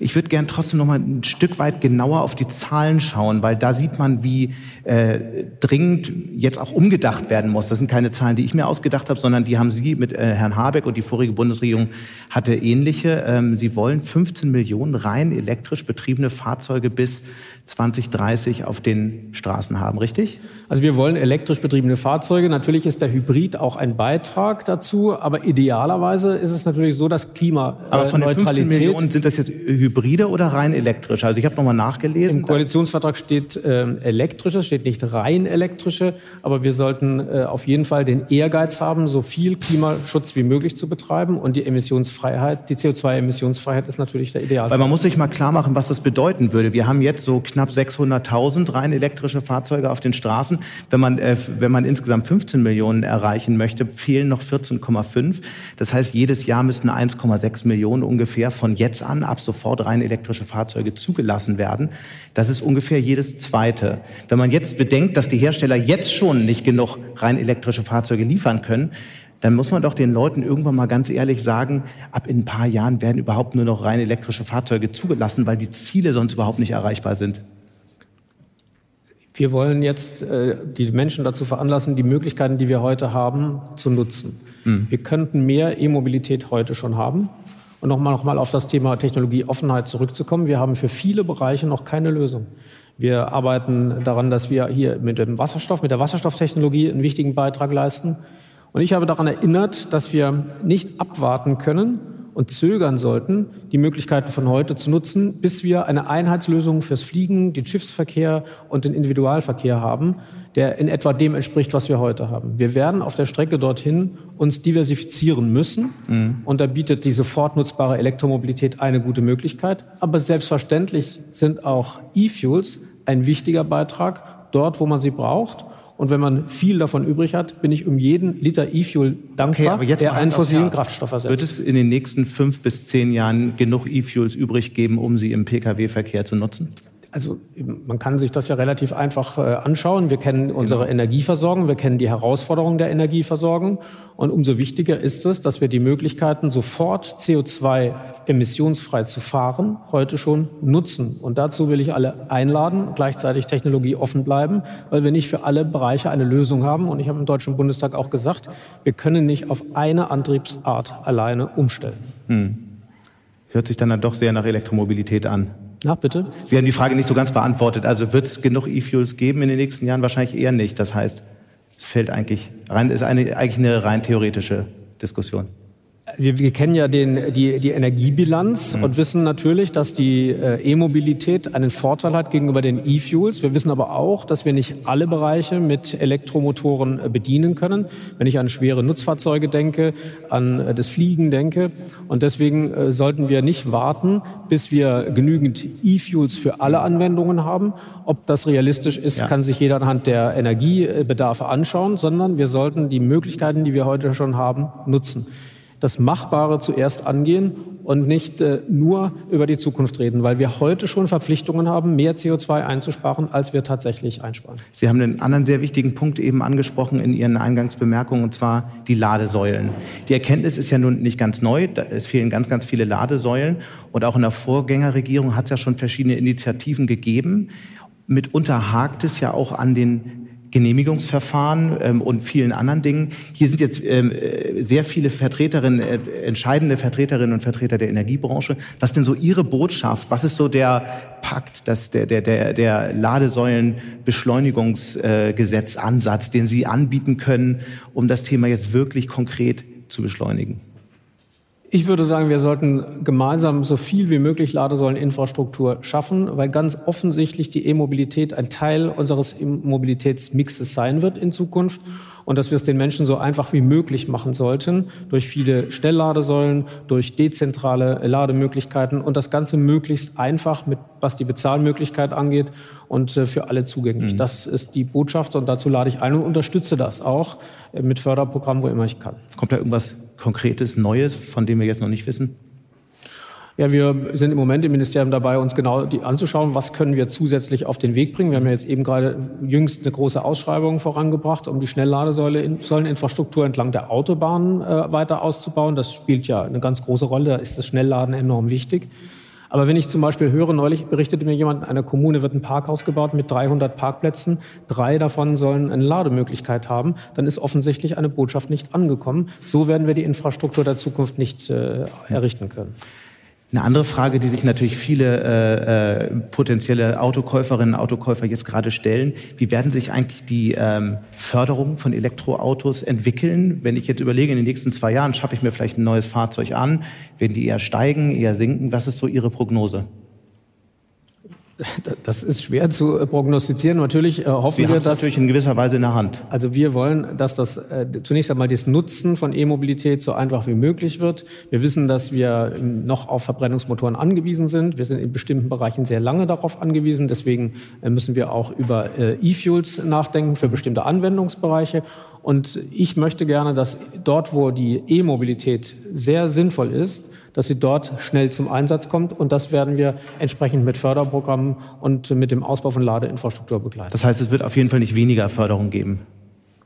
Speaker 2: Ich würde gern trotzdem noch mal ein Stück weit genauer auf die Zahlen schauen, weil da sieht man, wie äh, dringend jetzt auch umgedacht werden muss. Das sind keine Zahlen, die ich mir ausgedacht habe, sondern die haben Sie mit äh, Herrn Habeck und die vorige Bundesregierung hatte ähnliche. Ähm, Sie wollen 15 Millionen rein elektrisch betriebene Fahrzeuge bis 2030 auf den Straßen haben, richtig?
Speaker 5: Also wir wollen elektrisch betriebene Fahrzeuge. Natürlich ist der Hybrid auch ein Beitrag dazu, aber idealerweise ist es natürlich so, dass Klimaneutralität...
Speaker 2: Aber von den 15 Millionen sind das jetzt Hybride oder rein elektrische? Also ich habe nochmal nachgelesen.
Speaker 5: Im Koalitionsvertrag steht äh, elektrische, steht nicht rein elektrische, aber wir sollten äh, auf jeden Fall den Ehrgeiz haben, so viel Klimaschutz wie möglich zu betreiben und die Emissionsfreiheit, die CO2-Emissionsfreiheit ist natürlich der Idealfall.
Speaker 2: Weil man muss sich mal klar machen, was das bedeuten würde. Wir haben jetzt so knapp 600.000 rein elektrische Fahrzeuge auf den Straßen. Wenn man, äh, wenn man insgesamt 15 Millionen erreichen möchte, fehlen noch 14,5. Das heißt, jedes Jahr müssten 1,6 Millionen ungefähr von jetzt an ab sofort rein elektrische Fahrzeuge zugelassen werden. Das ist ungefähr jedes zweite. Wenn man jetzt bedenkt, dass die Hersteller jetzt schon nicht genug rein elektrische Fahrzeuge liefern können, dann muss man doch den Leuten irgendwann mal ganz ehrlich sagen, ab in ein paar Jahren werden überhaupt nur noch rein elektrische Fahrzeuge zugelassen, weil die Ziele sonst überhaupt nicht erreichbar sind.
Speaker 5: Wir wollen jetzt äh, die Menschen dazu veranlassen, die Möglichkeiten, die wir heute haben, zu nutzen. Mhm. Wir könnten mehr E-Mobilität heute schon haben. Und nochmal noch mal auf das Thema Technologieoffenheit zurückzukommen. Wir haben für viele Bereiche noch keine Lösung. Wir arbeiten daran, dass wir hier mit dem Wasserstoff, mit der Wasserstofftechnologie einen wichtigen Beitrag leisten. Und ich habe daran erinnert, dass wir nicht abwarten können und zögern sollten, die Möglichkeiten von heute zu nutzen, bis wir eine Einheitslösung fürs Fliegen, den Schiffsverkehr und den Individualverkehr haben, der in etwa dem entspricht, was wir heute haben. Wir werden auf der Strecke dorthin uns diversifizieren müssen. Mhm. Und da bietet die sofort nutzbare Elektromobilität eine gute Möglichkeit. Aber selbstverständlich sind auch E-Fuels ein wichtiger Beitrag dort, wo man sie braucht. Und wenn man viel davon übrig hat, bin ich um jeden Liter E-Fuel dankbar,
Speaker 2: okay, der einen fossilen Kraftstoff ersetzt. Wird es in den nächsten fünf bis zehn Jahren genug E-Fuels übrig geben, um sie im Pkw-Verkehr zu nutzen?
Speaker 5: Also man kann sich das ja relativ einfach äh, anschauen. Wir kennen unsere genau. Energieversorgung, wir kennen die Herausforderungen der Energieversorgung. Und umso wichtiger ist es, dass wir die Möglichkeiten, sofort CO2 emissionsfrei zu fahren, heute schon nutzen. Und dazu will ich alle einladen, gleichzeitig technologieoffen bleiben, weil wir nicht für alle Bereiche eine Lösung haben. Und ich habe im Deutschen Bundestag auch gesagt, wir können nicht auf eine Antriebsart alleine umstellen. Hm.
Speaker 2: Hört sich dann, dann doch sehr nach Elektromobilität an.
Speaker 5: Na, bitte?
Speaker 2: Sie haben die Frage nicht so ganz beantwortet. Also wird es genug E-Fuels geben in den nächsten Jahren? Wahrscheinlich eher nicht. Das heißt, es fällt eigentlich rein, ist eine, eigentlich eine rein theoretische Diskussion.
Speaker 5: Wir, wir kennen ja den, die, die Energiebilanz mhm. und wissen natürlich, dass die äh, E-Mobilität einen Vorteil hat gegenüber den E-Fuels. Wir wissen aber auch, dass wir nicht alle Bereiche mit Elektromotoren äh, bedienen können. Wenn ich an schwere Nutzfahrzeuge denke, an äh, das Fliegen denke. Und deswegen sollten wir nicht warten, bis wir genügend E-Fuels für alle Anwendungen haben. Ob das realistisch ist, ja. kann sich jeder anhand der Energiebedarfe anschauen, sondern wir sollten die Möglichkeiten, die wir heute schon haben, nutzen das Machbare zuerst angehen und nicht äh, nur über die Zukunft reden, weil wir heute schon Verpflichtungen haben, mehr CO2 einzusparen, als wir tatsächlich einsparen.
Speaker 2: Sie haben einen anderen sehr wichtigen Punkt eben angesprochen in Ihren Eingangsbemerkungen, und zwar die Ladesäulen. Die Erkenntnis ist ja nun nicht ganz neu. Es fehlen ganz, ganz viele Ladesäulen. Und auch in der Vorgängerregierung hat es ja schon verschiedene Initiativen gegeben. Mitunter hakt es ja auch an den Genehmigungsverfahren ähm, und vielen anderen Dingen. Hier sind jetzt ähm, äh, sehr viele Vertreterinnen, äh, entscheidende Vertreterinnen und Vertreter der Energiebranche. Was denn so Ihre Botschaft? Was ist so der Pakt, das, der, der, der, der Ladesäulenbeschleunigungsgesetzansatz, äh, den Sie anbieten können, um das Thema jetzt wirklich konkret zu beschleunigen?
Speaker 5: Ich würde sagen, wir sollten gemeinsam so viel wie möglich Ladesäuleninfrastruktur schaffen, weil ganz offensichtlich die E-Mobilität ein Teil unseres Mobilitätsmixes sein wird in Zukunft und dass wir es den Menschen so einfach wie möglich machen sollten, durch viele Schnellladesäulen, durch dezentrale Lademöglichkeiten und das Ganze möglichst einfach, mit, was die Bezahlmöglichkeit angeht und äh, für alle zugänglich. Mhm. Das ist die Botschaft und dazu lade ich ein und unterstütze das auch mit Förderprogrammen, wo immer ich kann.
Speaker 2: Kommt da irgendwas Konkretes, Neues, von dem wir jetzt noch nicht wissen?
Speaker 5: Ja, wir sind im Moment im Ministerium dabei, uns genau die anzuschauen, was können wir zusätzlich auf den Weg bringen. Wir haben ja jetzt eben gerade jüngst eine große Ausschreibung vorangebracht, um die Schnellladesäuleninfrastruktur entlang der Autobahnen äh, weiter auszubauen. Das spielt ja eine ganz große Rolle. Da ist das Schnellladen enorm wichtig. Aber wenn ich zum Beispiel höre, neulich berichtete mir jemand, in einer Kommune wird ein Parkhaus gebaut mit 300 Parkplätzen, drei davon sollen eine Lademöglichkeit haben, dann ist offensichtlich eine Botschaft nicht angekommen. So werden wir die Infrastruktur der Zukunft nicht äh, errichten können.
Speaker 2: Eine andere Frage, die sich natürlich viele äh, äh, potenzielle Autokäuferinnen und Autokäufer jetzt gerade stellen, wie werden sich eigentlich die ähm, Förderungen von Elektroautos entwickeln? Wenn ich jetzt überlege, in den nächsten zwei Jahren schaffe ich mir vielleicht ein neues Fahrzeug an, werden die eher steigen, eher sinken? Was ist so Ihre Prognose?
Speaker 5: Das ist schwer zu äh, prognostizieren. Natürlich äh, hoffen wir, wir dass
Speaker 2: natürlich in gewisser Weise in der Hand.
Speaker 5: Also wir wollen, dass das äh, zunächst einmal das Nutzen von E-Mobilität so einfach wie möglich wird. Wir wissen, dass wir ähm, noch auf Verbrennungsmotoren angewiesen sind. Wir sind in bestimmten Bereichen sehr lange darauf angewiesen. Deswegen äh, müssen wir auch über äh, E-Fuels nachdenken für bestimmte Anwendungsbereiche. Und ich möchte gerne, dass dort, wo die E-Mobilität sehr sinnvoll ist, dass sie dort schnell zum Einsatz kommt. Und das werden wir entsprechend mit Förderprogrammen und mit dem Ausbau von Ladeinfrastruktur begleiten.
Speaker 2: Das heißt, es wird auf jeden Fall nicht weniger Förderung geben.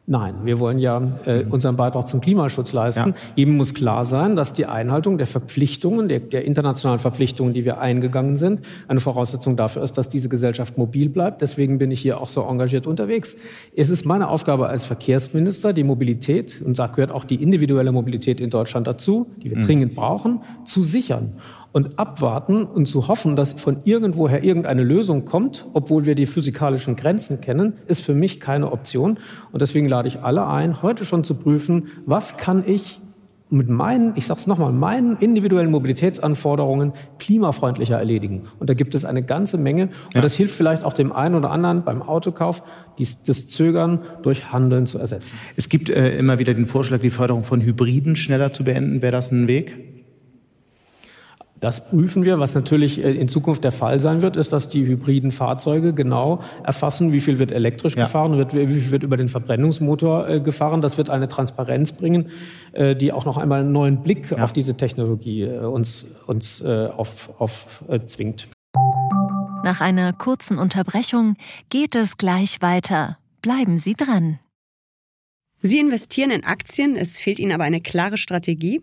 Speaker 5: Nein, wir wollen ja äh, unseren Beitrag zum Klimaschutz leisten. Ja. Eben muss klar sein, dass die Einhaltung der Verpflichtungen, der, der, internationalen Verpflichtungen, die wir eingegangen sind, eine Voraussetzung dafür ist, dass diese Gesellschaft mobil bleibt. Deswegen bin ich hier auch so engagiert unterwegs. Es ist meine Aufgabe als Verkehrsminister, die Mobilität, und da gehört auch die individuelle Mobilität in Deutschland dazu, die wir mhm. dringend brauchen, zu sichern. Und abwarten und zu hoffen, dass von irgendwoher irgendeine Lösung kommt, obwohl wir die physikalischen Grenzen kennen, ist für mich keine Option. Und deswegen lade ich alle ein, heute schon zu prüfen, was kann ich mit meinen, ich sage es nochmal, meinen individuellen Mobilitätsanforderungen klimafreundlicher erledigen. Und da gibt es eine ganze Menge. Und ja. das hilft vielleicht auch dem einen oder anderen beim Autokauf, dies, das Zögern durch Handeln zu ersetzen.
Speaker 2: Es gibt äh, immer wieder den Vorschlag, die Förderung von Hybriden schneller zu beenden. Wäre das ein Weg?
Speaker 5: Das prüfen wir. Was natürlich äh, in Zukunft der Fall sein wird, ist, dass die hybriden Fahrzeuge genau erfassen, wie viel wird elektrisch ja. gefahren, wie viel wird über den Verbrennungsmotor äh, gefahren. Das wird eine Transparenz bringen, äh, die auch noch einmal einen neuen Blick ja. auf diese Technologie uns, uns auf, auf, zwingt.
Speaker 3: Nach einer kurzen Unterbrechung geht es gleich weiter. Bleiben Sie dran.
Speaker 6: Sie investieren in Aktien, es fehlt Ihnen aber eine klare Strategie.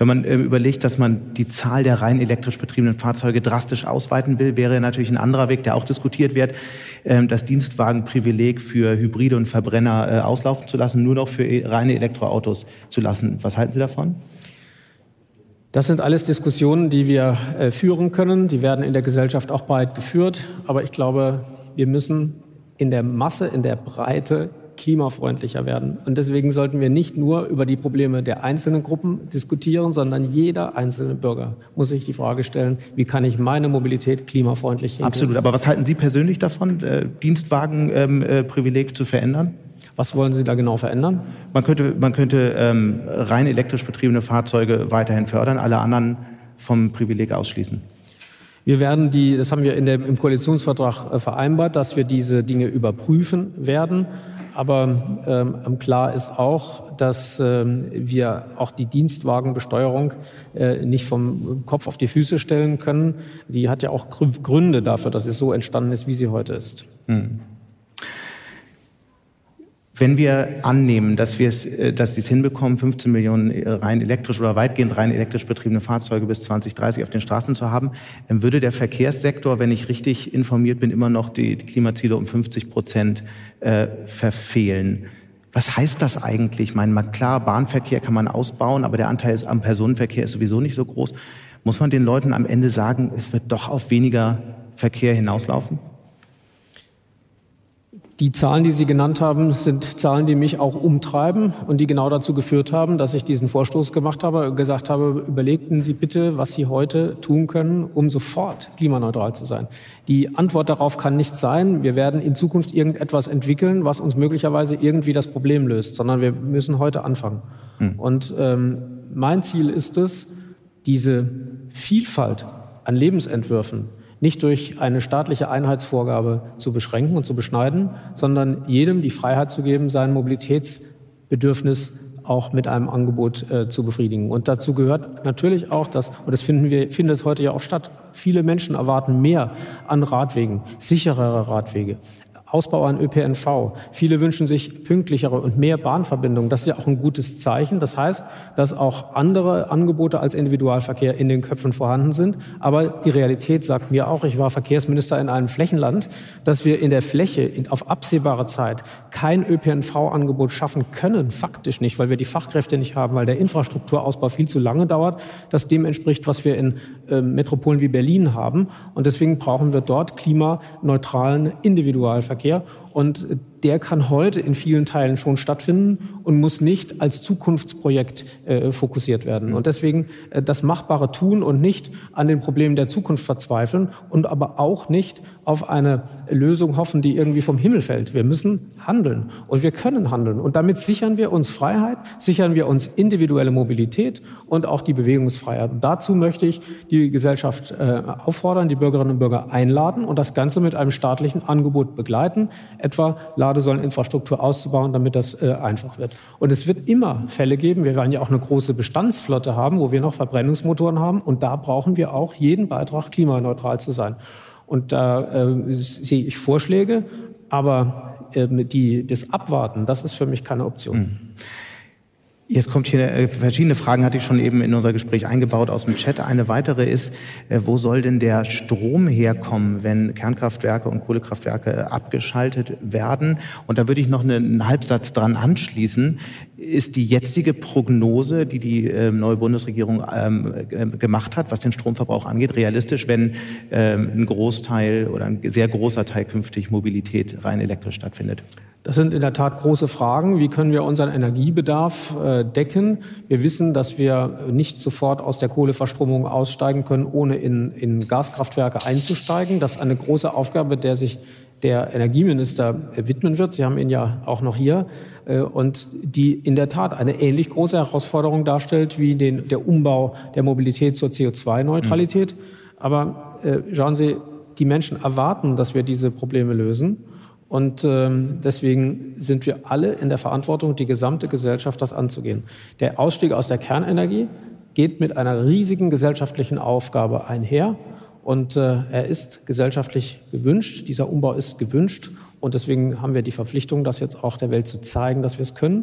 Speaker 2: Wenn man äh, überlegt, dass man die Zahl der rein elektrisch betriebenen Fahrzeuge drastisch ausweiten will, wäre natürlich ein anderer Weg, der auch diskutiert wird, äh, das Dienstwagenprivileg für Hybride und Verbrenner äh, auslaufen zu lassen, nur noch für e, reine Elektroautos zu lassen. Was halten Sie davon?
Speaker 5: Das sind alles Diskussionen, die wir äh, führen können. Die werden in der Gesellschaft auch breit geführt. Aber ich glaube, wir müssen in der Masse, in der Breite klimafreundlicher werden. Und deswegen sollten wir nicht nur über die Probleme der einzelnen Gruppen diskutieren, sondern jeder einzelne Bürger muss sich die Frage stellen, wie kann ich meine Mobilität klimafreundlich
Speaker 2: hinkriegen. Absolut. Aber was halten Sie persönlich davon, äh, Dienstwagenprivileg ähm, äh, zu verändern?
Speaker 5: Was wollen Sie da genau verändern?
Speaker 2: Man könnte, man könnte ähm, rein elektrisch betriebene Fahrzeuge weiterhin fördern, alle anderen vom Privileg ausschließen.
Speaker 5: Wir werden die, das haben wir in der, im Koalitionsvertrag äh, vereinbart, dass wir diese Dinge überprüfen werden. Aber ähm, klar ist auch, dass ähm, wir auch die Dienstwagenbesteuerung äh, nicht vom Kopf auf die Füße stellen können. Die hat ja auch Gründe dafür, dass es so entstanden ist, wie sie heute ist. Hm.
Speaker 2: Wenn wir annehmen, dass wir es, äh, dass sie es hinbekommen, 15 Millionen äh, rein elektrisch oder weitgehend rein elektrisch betriebene Fahrzeuge bis 2030 auf den Straßen zu haben, dann würde der Verkehrssektor, wenn ich richtig informiert bin, immer noch die, Klimaziele um 50 Prozent äh, verfehlen. Was heißt das eigentlich? Ich meine, klar, Bahnverkehr kann man ausbauen, aber der Anteil am Personenverkehr ist sowieso nicht so groß. Muss man den Leuten am Ende sagen, es wird doch auf weniger Verkehr hinauslaufen?
Speaker 5: Die Zahlen, die Sie genannt haben, sind Zahlen, die mich auch umtreiben und die genau dazu geführt haben, dass ich diesen Vorstoß gemacht habe und gesagt habe, überlegten Sie bitte, was Sie heute tun können, um sofort klimaneutral zu sein. Die Antwort darauf kann nicht sein, wir werden in Zukunft irgendetwas entwickeln, was uns möglicherweise irgendwie das Problem löst, sondern wir müssen heute anfangen. Hm. Und ähm, mein Ziel ist es, diese Vielfalt an Lebensentwürfen, nicht durch eine staatliche Einheitsvorgabe zu beschränken und zu beschneiden, sondern jedem die Freiheit zu geben, sein Mobilitätsbedürfnis auch mit einem Angebot äh, zu befriedigen. Und dazu gehört natürlich auch, dass, und das finden wir, findet heute ja auch statt, viele Menschen erwarten mehr an Radwegen, sicherere Radwege, Ausbau an ÖPNV. Viele wünschen sich pünktlichere und mehr Bahnverbindungen. Das ist ja auch ein gutes Zeichen. Das heißt, dass auch andere Angebote als Individualverkehr in den Köpfen vorhanden sind. Aber die Realität sagt mir auch, ich war Verkehrsminister in einem Flächenland, dass wir in der Fläche auf absehbare Zeit kein ÖPNV-Angebot schaffen können. Faktisch nicht, weil wir die Fachkräfte nicht haben, weil der Infrastrukturausbau viel zu lange dauert. Das dem entspricht, was wir in äh, Metropolen wie Berlin haben. Und deswegen brauchen wir dort klimaneutralen Individualverkehr. Und der kann heute in vielen Teilen schon stattfinden und muss nicht als Zukunftsprojekt äh, fokussiert werden. Und deswegen äh, das Machbare tun und nicht an den Problemen der Zukunft verzweifeln und aber auch nicht auf eine Lösung hoffen, die irgendwie vom Himmel fällt. Wir müssen handeln und wir können handeln. Und damit sichern wir uns Freiheit, sichern wir uns individuelle Mobilität und auch die Bewegungsfreiheit. Und dazu möchte ich die Gesellschaft äh, auffordern, die Bürgerinnen und Bürger einladen und das Ganze mit einem staatlichen Angebot begleiten, etwa Ladesäuleninfrastruktur auszubauen, damit das äh, einfach wird. Und es wird immer Fälle geben, wir werden ja auch eine große Bestandsflotte haben, wo wir noch Verbrennungsmotoren haben und da brauchen wir auch jeden Beitrag, klimaneutral zu sein. Und da äh, sehe ich Vorschläge, aber äh, die, das Abwarten, das ist für mich keine Option. Mhm.
Speaker 2: Jetzt kommt hier äh, verschiedene Fragen, hatte ich schon eben in unser Gespräch eingebaut aus dem Chat. Eine weitere ist, äh, wo soll denn der Strom herkommen, wenn Kernkraftwerke und Kohlekraftwerke abgeschaltet werden? Und da würde ich noch einen Halbsatz dran anschließen. Ist die jetzige Prognose, die die äh, neue Bundesregierung ähm, gemacht hat, was den Stromverbrauch angeht, realistisch, wenn ähm, ein Großteil oder ein sehr großer Teil künftig Mobilität rein elektrisch stattfindet?
Speaker 5: Das sind in der Tat große Fragen. Wie können wir unseren Energiebedarf äh, decken? Wir wissen, dass wir nicht sofort aus der Kohleverstromung aussteigen können, ohne in, in Gaskraftwerke einzusteigen. Das ist eine große Aufgabe, der sich der Energieminister widmen wird. Sie haben ihn ja auch noch hier. Äh, und die in der Tat eine ähnlich große Herausforderung darstellt wie den, der Umbau der Mobilität zur CO2-Neutralität. Mhm. Aber äh, schauen Sie, die Menschen erwarten, dass wir diese Probleme lösen. Und ähm, deswegen sind wir alle in der Verantwortung, die gesamte Gesellschaft das anzugehen. Der Ausstieg aus der Kernenergie geht mit einer riesigen gesellschaftlichen Aufgabe einher. Und äh, er ist gesellschaftlich gewünscht. Dieser Umbau ist gewünscht. Und deswegen haben wir die Verpflichtung, das jetzt auch der Welt zu zeigen, dass wir es können.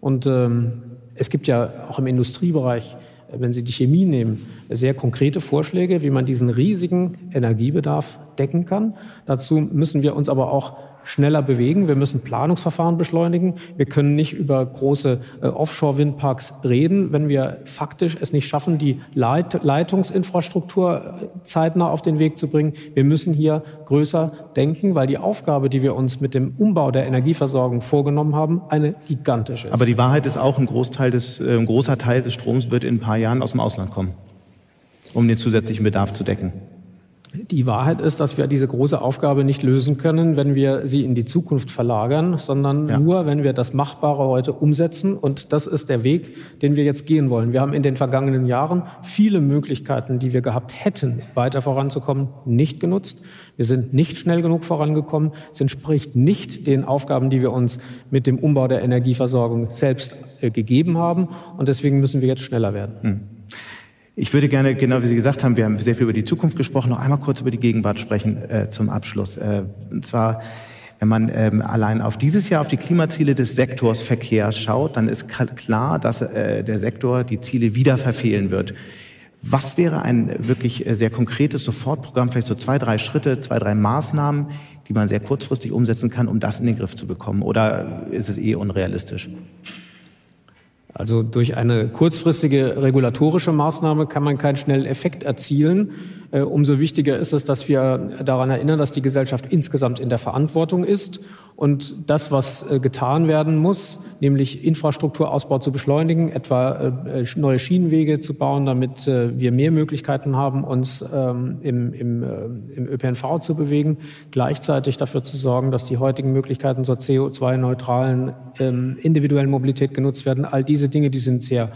Speaker 5: Und ähm, es gibt ja auch im Industriebereich, wenn Sie die Chemie nehmen, sehr konkrete Vorschläge, wie man diesen riesigen Energiebedarf decken kann. Dazu müssen wir uns aber auch schneller bewegen. Wir müssen Planungsverfahren beschleunigen. Wir können nicht über große äh, Offshore-Windparks reden, wenn wir faktisch es nicht schaffen, die Leit Leitungsinfrastruktur äh, zeitnah auf den Weg zu bringen. Wir müssen hier größer denken, weil die Aufgabe, die wir uns mit dem Umbau der Energieversorgung vorgenommen haben, eine gigantische ist.
Speaker 2: Aber die Wahrheit ist auch, ein, Großteil des, äh, ein großer Teil des Stroms wird in ein paar Jahren aus dem Ausland kommen, um den zusätzlichen Bedarf zu decken.
Speaker 5: Die Wahrheit ist, dass wir diese große Aufgabe nicht lösen können, wenn wir sie in die Zukunft verlagern, sondern ja. nur, wenn wir das Machbare heute umsetzen. Und das ist der Weg, den wir jetzt gehen wollen. Wir haben in den vergangenen Jahren viele Möglichkeiten, die wir gehabt hätten, weiter voranzukommen, nicht genutzt. Wir sind nicht schnell genug vorangekommen. Es entspricht nicht den Aufgaben, die wir uns mit dem Umbau der Energieversorgung selbst äh, gegeben haben. Und deswegen müssen wir jetzt schneller werden. Hm.
Speaker 2: Ich würde gerne, genau wie Sie gesagt haben, wir haben sehr viel über die Zukunft gesprochen, noch einmal kurz über die Gegenwart sprechen äh, zum Abschluss. Äh, und zwar, wenn man ähm, allein auf dieses Jahr auf die Klimaziele des Sektors Verkehr schaut, dann ist klar, dass äh, der Sektor die Ziele wieder verfehlen wird. Was wäre ein wirklich äh, sehr konkretes Sofortprogramm, vielleicht so zwei, drei Schritte, zwei, drei Maßnahmen, die man sehr kurzfristig umsetzen kann, um das in den Griff zu bekommen? Oder ist es eh unrealistisch?
Speaker 5: Also durch eine kurzfristige regulatorische Maßnahme kann man keinen schnellen Effekt erzielen. Äh, umso wichtiger ist es, dass wir daran erinnern, dass die Gesellschaft insgesamt in der Verantwortung ist und das, was äh, getan werden muss, nämlich Infrastrukturausbau zu beschleunigen, etwa äh, neue Schienenwege zu bauen, damit wir mehr Möglichkeiten haben, uns ähm, im, im, im ÖPNV zu bewegen, gleichzeitig dafür zu sorgen, dass die heutigen Möglichkeiten zur CO2-neutralen ähm, individuellen Mobilität genutzt werden. All diese Dinge, die sind sehr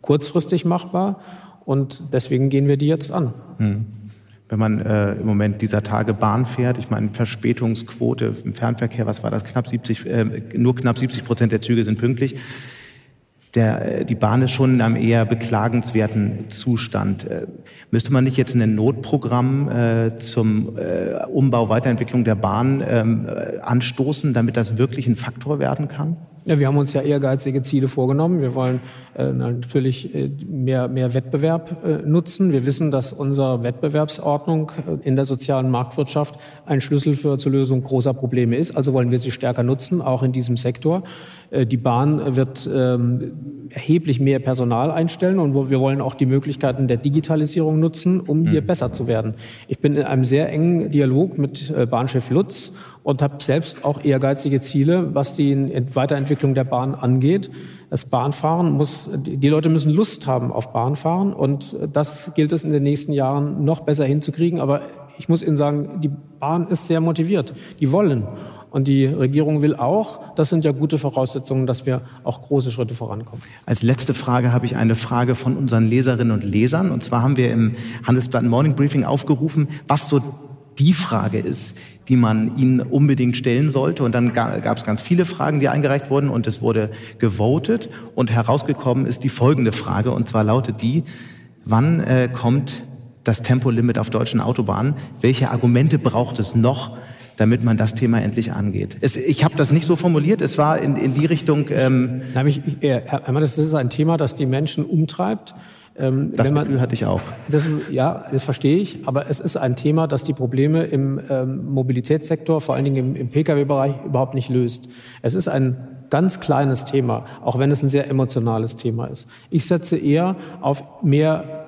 Speaker 5: kurzfristig machbar. Und deswegen gehen wir die jetzt an. Hm.
Speaker 2: Wenn man äh, im Moment dieser Tage Bahn fährt, ich meine Verspätungsquote im Fernverkehr, was war das? Knapp 70, äh, nur knapp 70 Prozent der Züge sind pünktlich. Der, äh, die Bahn ist schon in einem eher beklagenswerten Zustand. Äh, müsste man nicht jetzt ein Notprogramm äh, zum äh, Umbau, Weiterentwicklung der Bahn ähm, äh, anstoßen, damit das wirklich ein Faktor werden kann?
Speaker 5: Ja, wir haben uns ja ehrgeizige Ziele vorgenommen. Wir wollen äh, natürlich äh, mehr, mehr Wettbewerb äh, nutzen. Wir wissen, dass unsere Wettbewerbsordnung äh, in der sozialen Marktwirtschaft ein Schlüssel für zur Lösung großer Probleme ist. Also wollen wir sie stärker nutzen, auch in diesem Sektor. Äh, die Bahn wird ähm, erheblich mehr Personal einstellen und wir wollen auch die Möglichkeiten der Digitalisierung nutzen, um hier mhm. besser zu werden. Ich bin in einem sehr engen Dialog mit Bahnchef Lutz und habe selbst auch ehrgeizige Ziele, was die Weiterentwicklung der Bahn angeht. Das Bahnfahren muss, die Leute müssen Lust haben auf Bahnfahren und das gilt es in den nächsten Jahren noch besser hinzukriegen. Aber ich muss Ihnen sagen, die Bahn ist sehr motiviert. Die wollen. Und die Regierung will auch. Das sind ja gute Voraussetzungen, dass wir auch große Schritte vorankommen.
Speaker 2: Als letzte Frage habe ich eine Frage von unseren Leserinnen und Lesern. Und zwar haben wir im Handelsblatt Morning Briefing aufgerufen, was so die Frage ist, die man ihnen unbedingt stellen sollte. Und dann gab es ganz viele Fragen, die eingereicht wurden und es wurde gewotet und herausgekommen ist die folgende Frage und zwar lautet die, wann äh, kommt das Tempolimit auf deutschen Autobahnen. Welche Argumente braucht es noch, damit man das Thema endlich angeht? Es, ich habe das nicht so formuliert, es war in, in die Richtung...
Speaker 5: Ähm Nein, ich, ich, das ist ein Thema, das die Menschen umtreibt.
Speaker 2: Ähm, das man, Gefühl hatte ich auch.
Speaker 5: Das ist, ja, das verstehe ich, aber es ist ein Thema, das die Probleme im ähm, Mobilitätssektor, vor allen Dingen im, im Pkw-Bereich, überhaupt nicht löst. Es ist ein ganz kleines Thema, auch wenn es ein sehr emotionales Thema ist. Ich setze eher auf mehr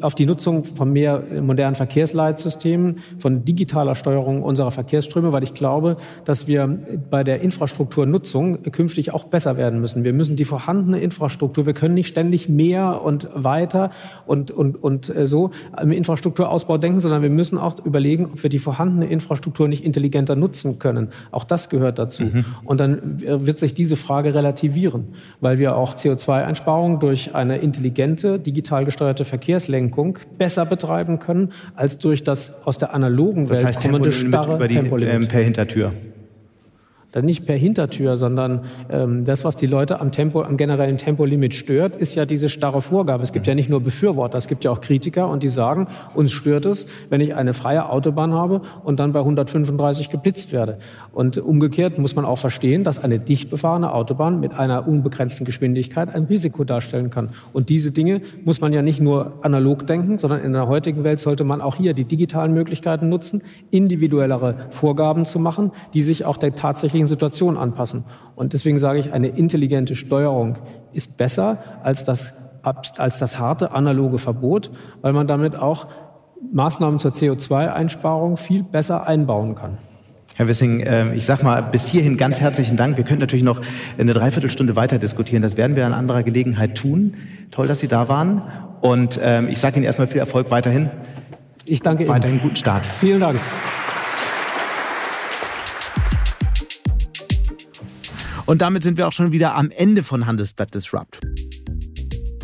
Speaker 5: auf die Nutzung von mehr modernen Verkehrsleitsystemen, von digitaler Steuerung unserer Verkehrsströme, weil ich glaube, dass wir bei der Infrastrukturnutzung künftig auch besser werden müssen. Wir müssen die vorhandene Infrastruktur, wir können nicht ständig mehr und weiter und, und, und äh, so im Infrastrukturausbau denken, sondern wir müssen auch überlegen, ob wir die vorhandene Infrastruktur nicht intelligenter nutzen können. Auch das gehört dazu. Mhm. Und dann wird sich diese Frage relativieren, weil wir auch CO2-Einsparungen durch eine intelligente, digital gesteuerte gesteuerte Verkehrslenkung besser betreiben können, als durch das aus der analogen
Speaker 2: Welt
Speaker 5: das
Speaker 2: heißt, kommende starre über die, Tempolimit. Ähm, per Hintertür.
Speaker 5: Dann nicht per Hintertür, sondern ähm, das, was die Leute am Tempo, am generellen Tempolimit stört, ist ja diese starre Vorgabe. Es gibt ja nicht nur Befürworter, es gibt ja auch Kritiker und die sagen, uns stört es, wenn ich eine freie Autobahn habe und dann bei 135 geblitzt werde. Und umgekehrt muss man auch verstehen, dass eine dicht befahrene Autobahn mit einer unbegrenzten Geschwindigkeit ein Risiko darstellen kann. Und diese Dinge muss man ja nicht nur analog denken, sondern in der heutigen Welt sollte man auch hier die digitalen Möglichkeiten nutzen, individuellere Vorgaben zu machen, die sich auch der tatsächlichen jeweiligen Situation anpassen. Und deswegen sage ich, eine intelligente Steuerung ist besser als das, als das harte analoge Verbot, weil man damit auch Maßnahmen zur CO2-Einsparung viel besser einbauen kann.
Speaker 2: Herr Wissing, äh, ich sage mal bis hierhin ganz herzlichen Dank. Wir könnten natürlich noch eine Dreiviertelstunde weiter diskutieren. Das werden wir an anderer Gelegenheit tun. Toll, dass Sie da waren. Und ähm, ich sage Ihnen erstmal viel Erfolg weiterhin.
Speaker 5: Ich danke
Speaker 2: Ihnen. Weiterhin guten Start.
Speaker 5: Vielen Dank.
Speaker 2: Und damit sind wir auch schon wieder am Ende von Handelsblatt Disrupt.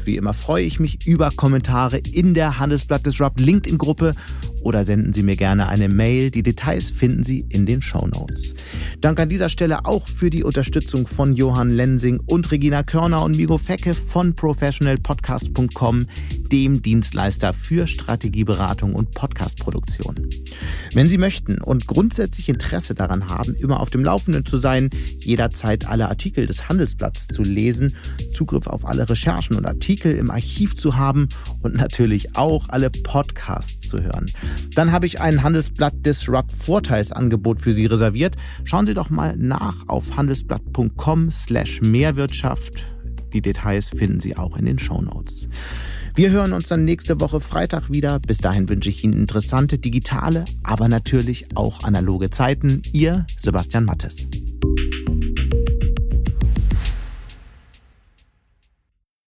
Speaker 2: Wie immer freue ich mich über Kommentare in der Handelsblatt Disrupt LinkedIn-Gruppe oder senden Sie mir gerne eine Mail. Die Details finden Sie in den Show Notes. Dank an dieser Stelle auch für die Unterstützung von Johann Lensing und Regina Körner und Migo Fecke von professionalpodcast.com, dem Dienstleister für Strategieberatung und Podcastproduktion. Wenn Sie möchten und grundsätzlich Interesse daran haben, immer auf dem Laufenden zu sein, jederzeit alle Artikel des Handelsblatts zu lesen, Zugriff auf alle Recherchen und Artikel im Archiv zu haben und natürlich auch alle Podcasts zu hören, dann habe ich ein Handelsblatt Disrupt Vorteilsangebot für Sie reserviert. Schauen Sie doch mal nach auf handelsblatt.com slash Mehrwirtschaft. Die Details finden Sie auch in den Show Notes. Wir hören uns dann nächste Woche Freitag wieder. Bis dahin wünsche ich Ihnen interessante digitale, aber natürlich auch analoge Zeiten. Ihr Sebastian Mattes.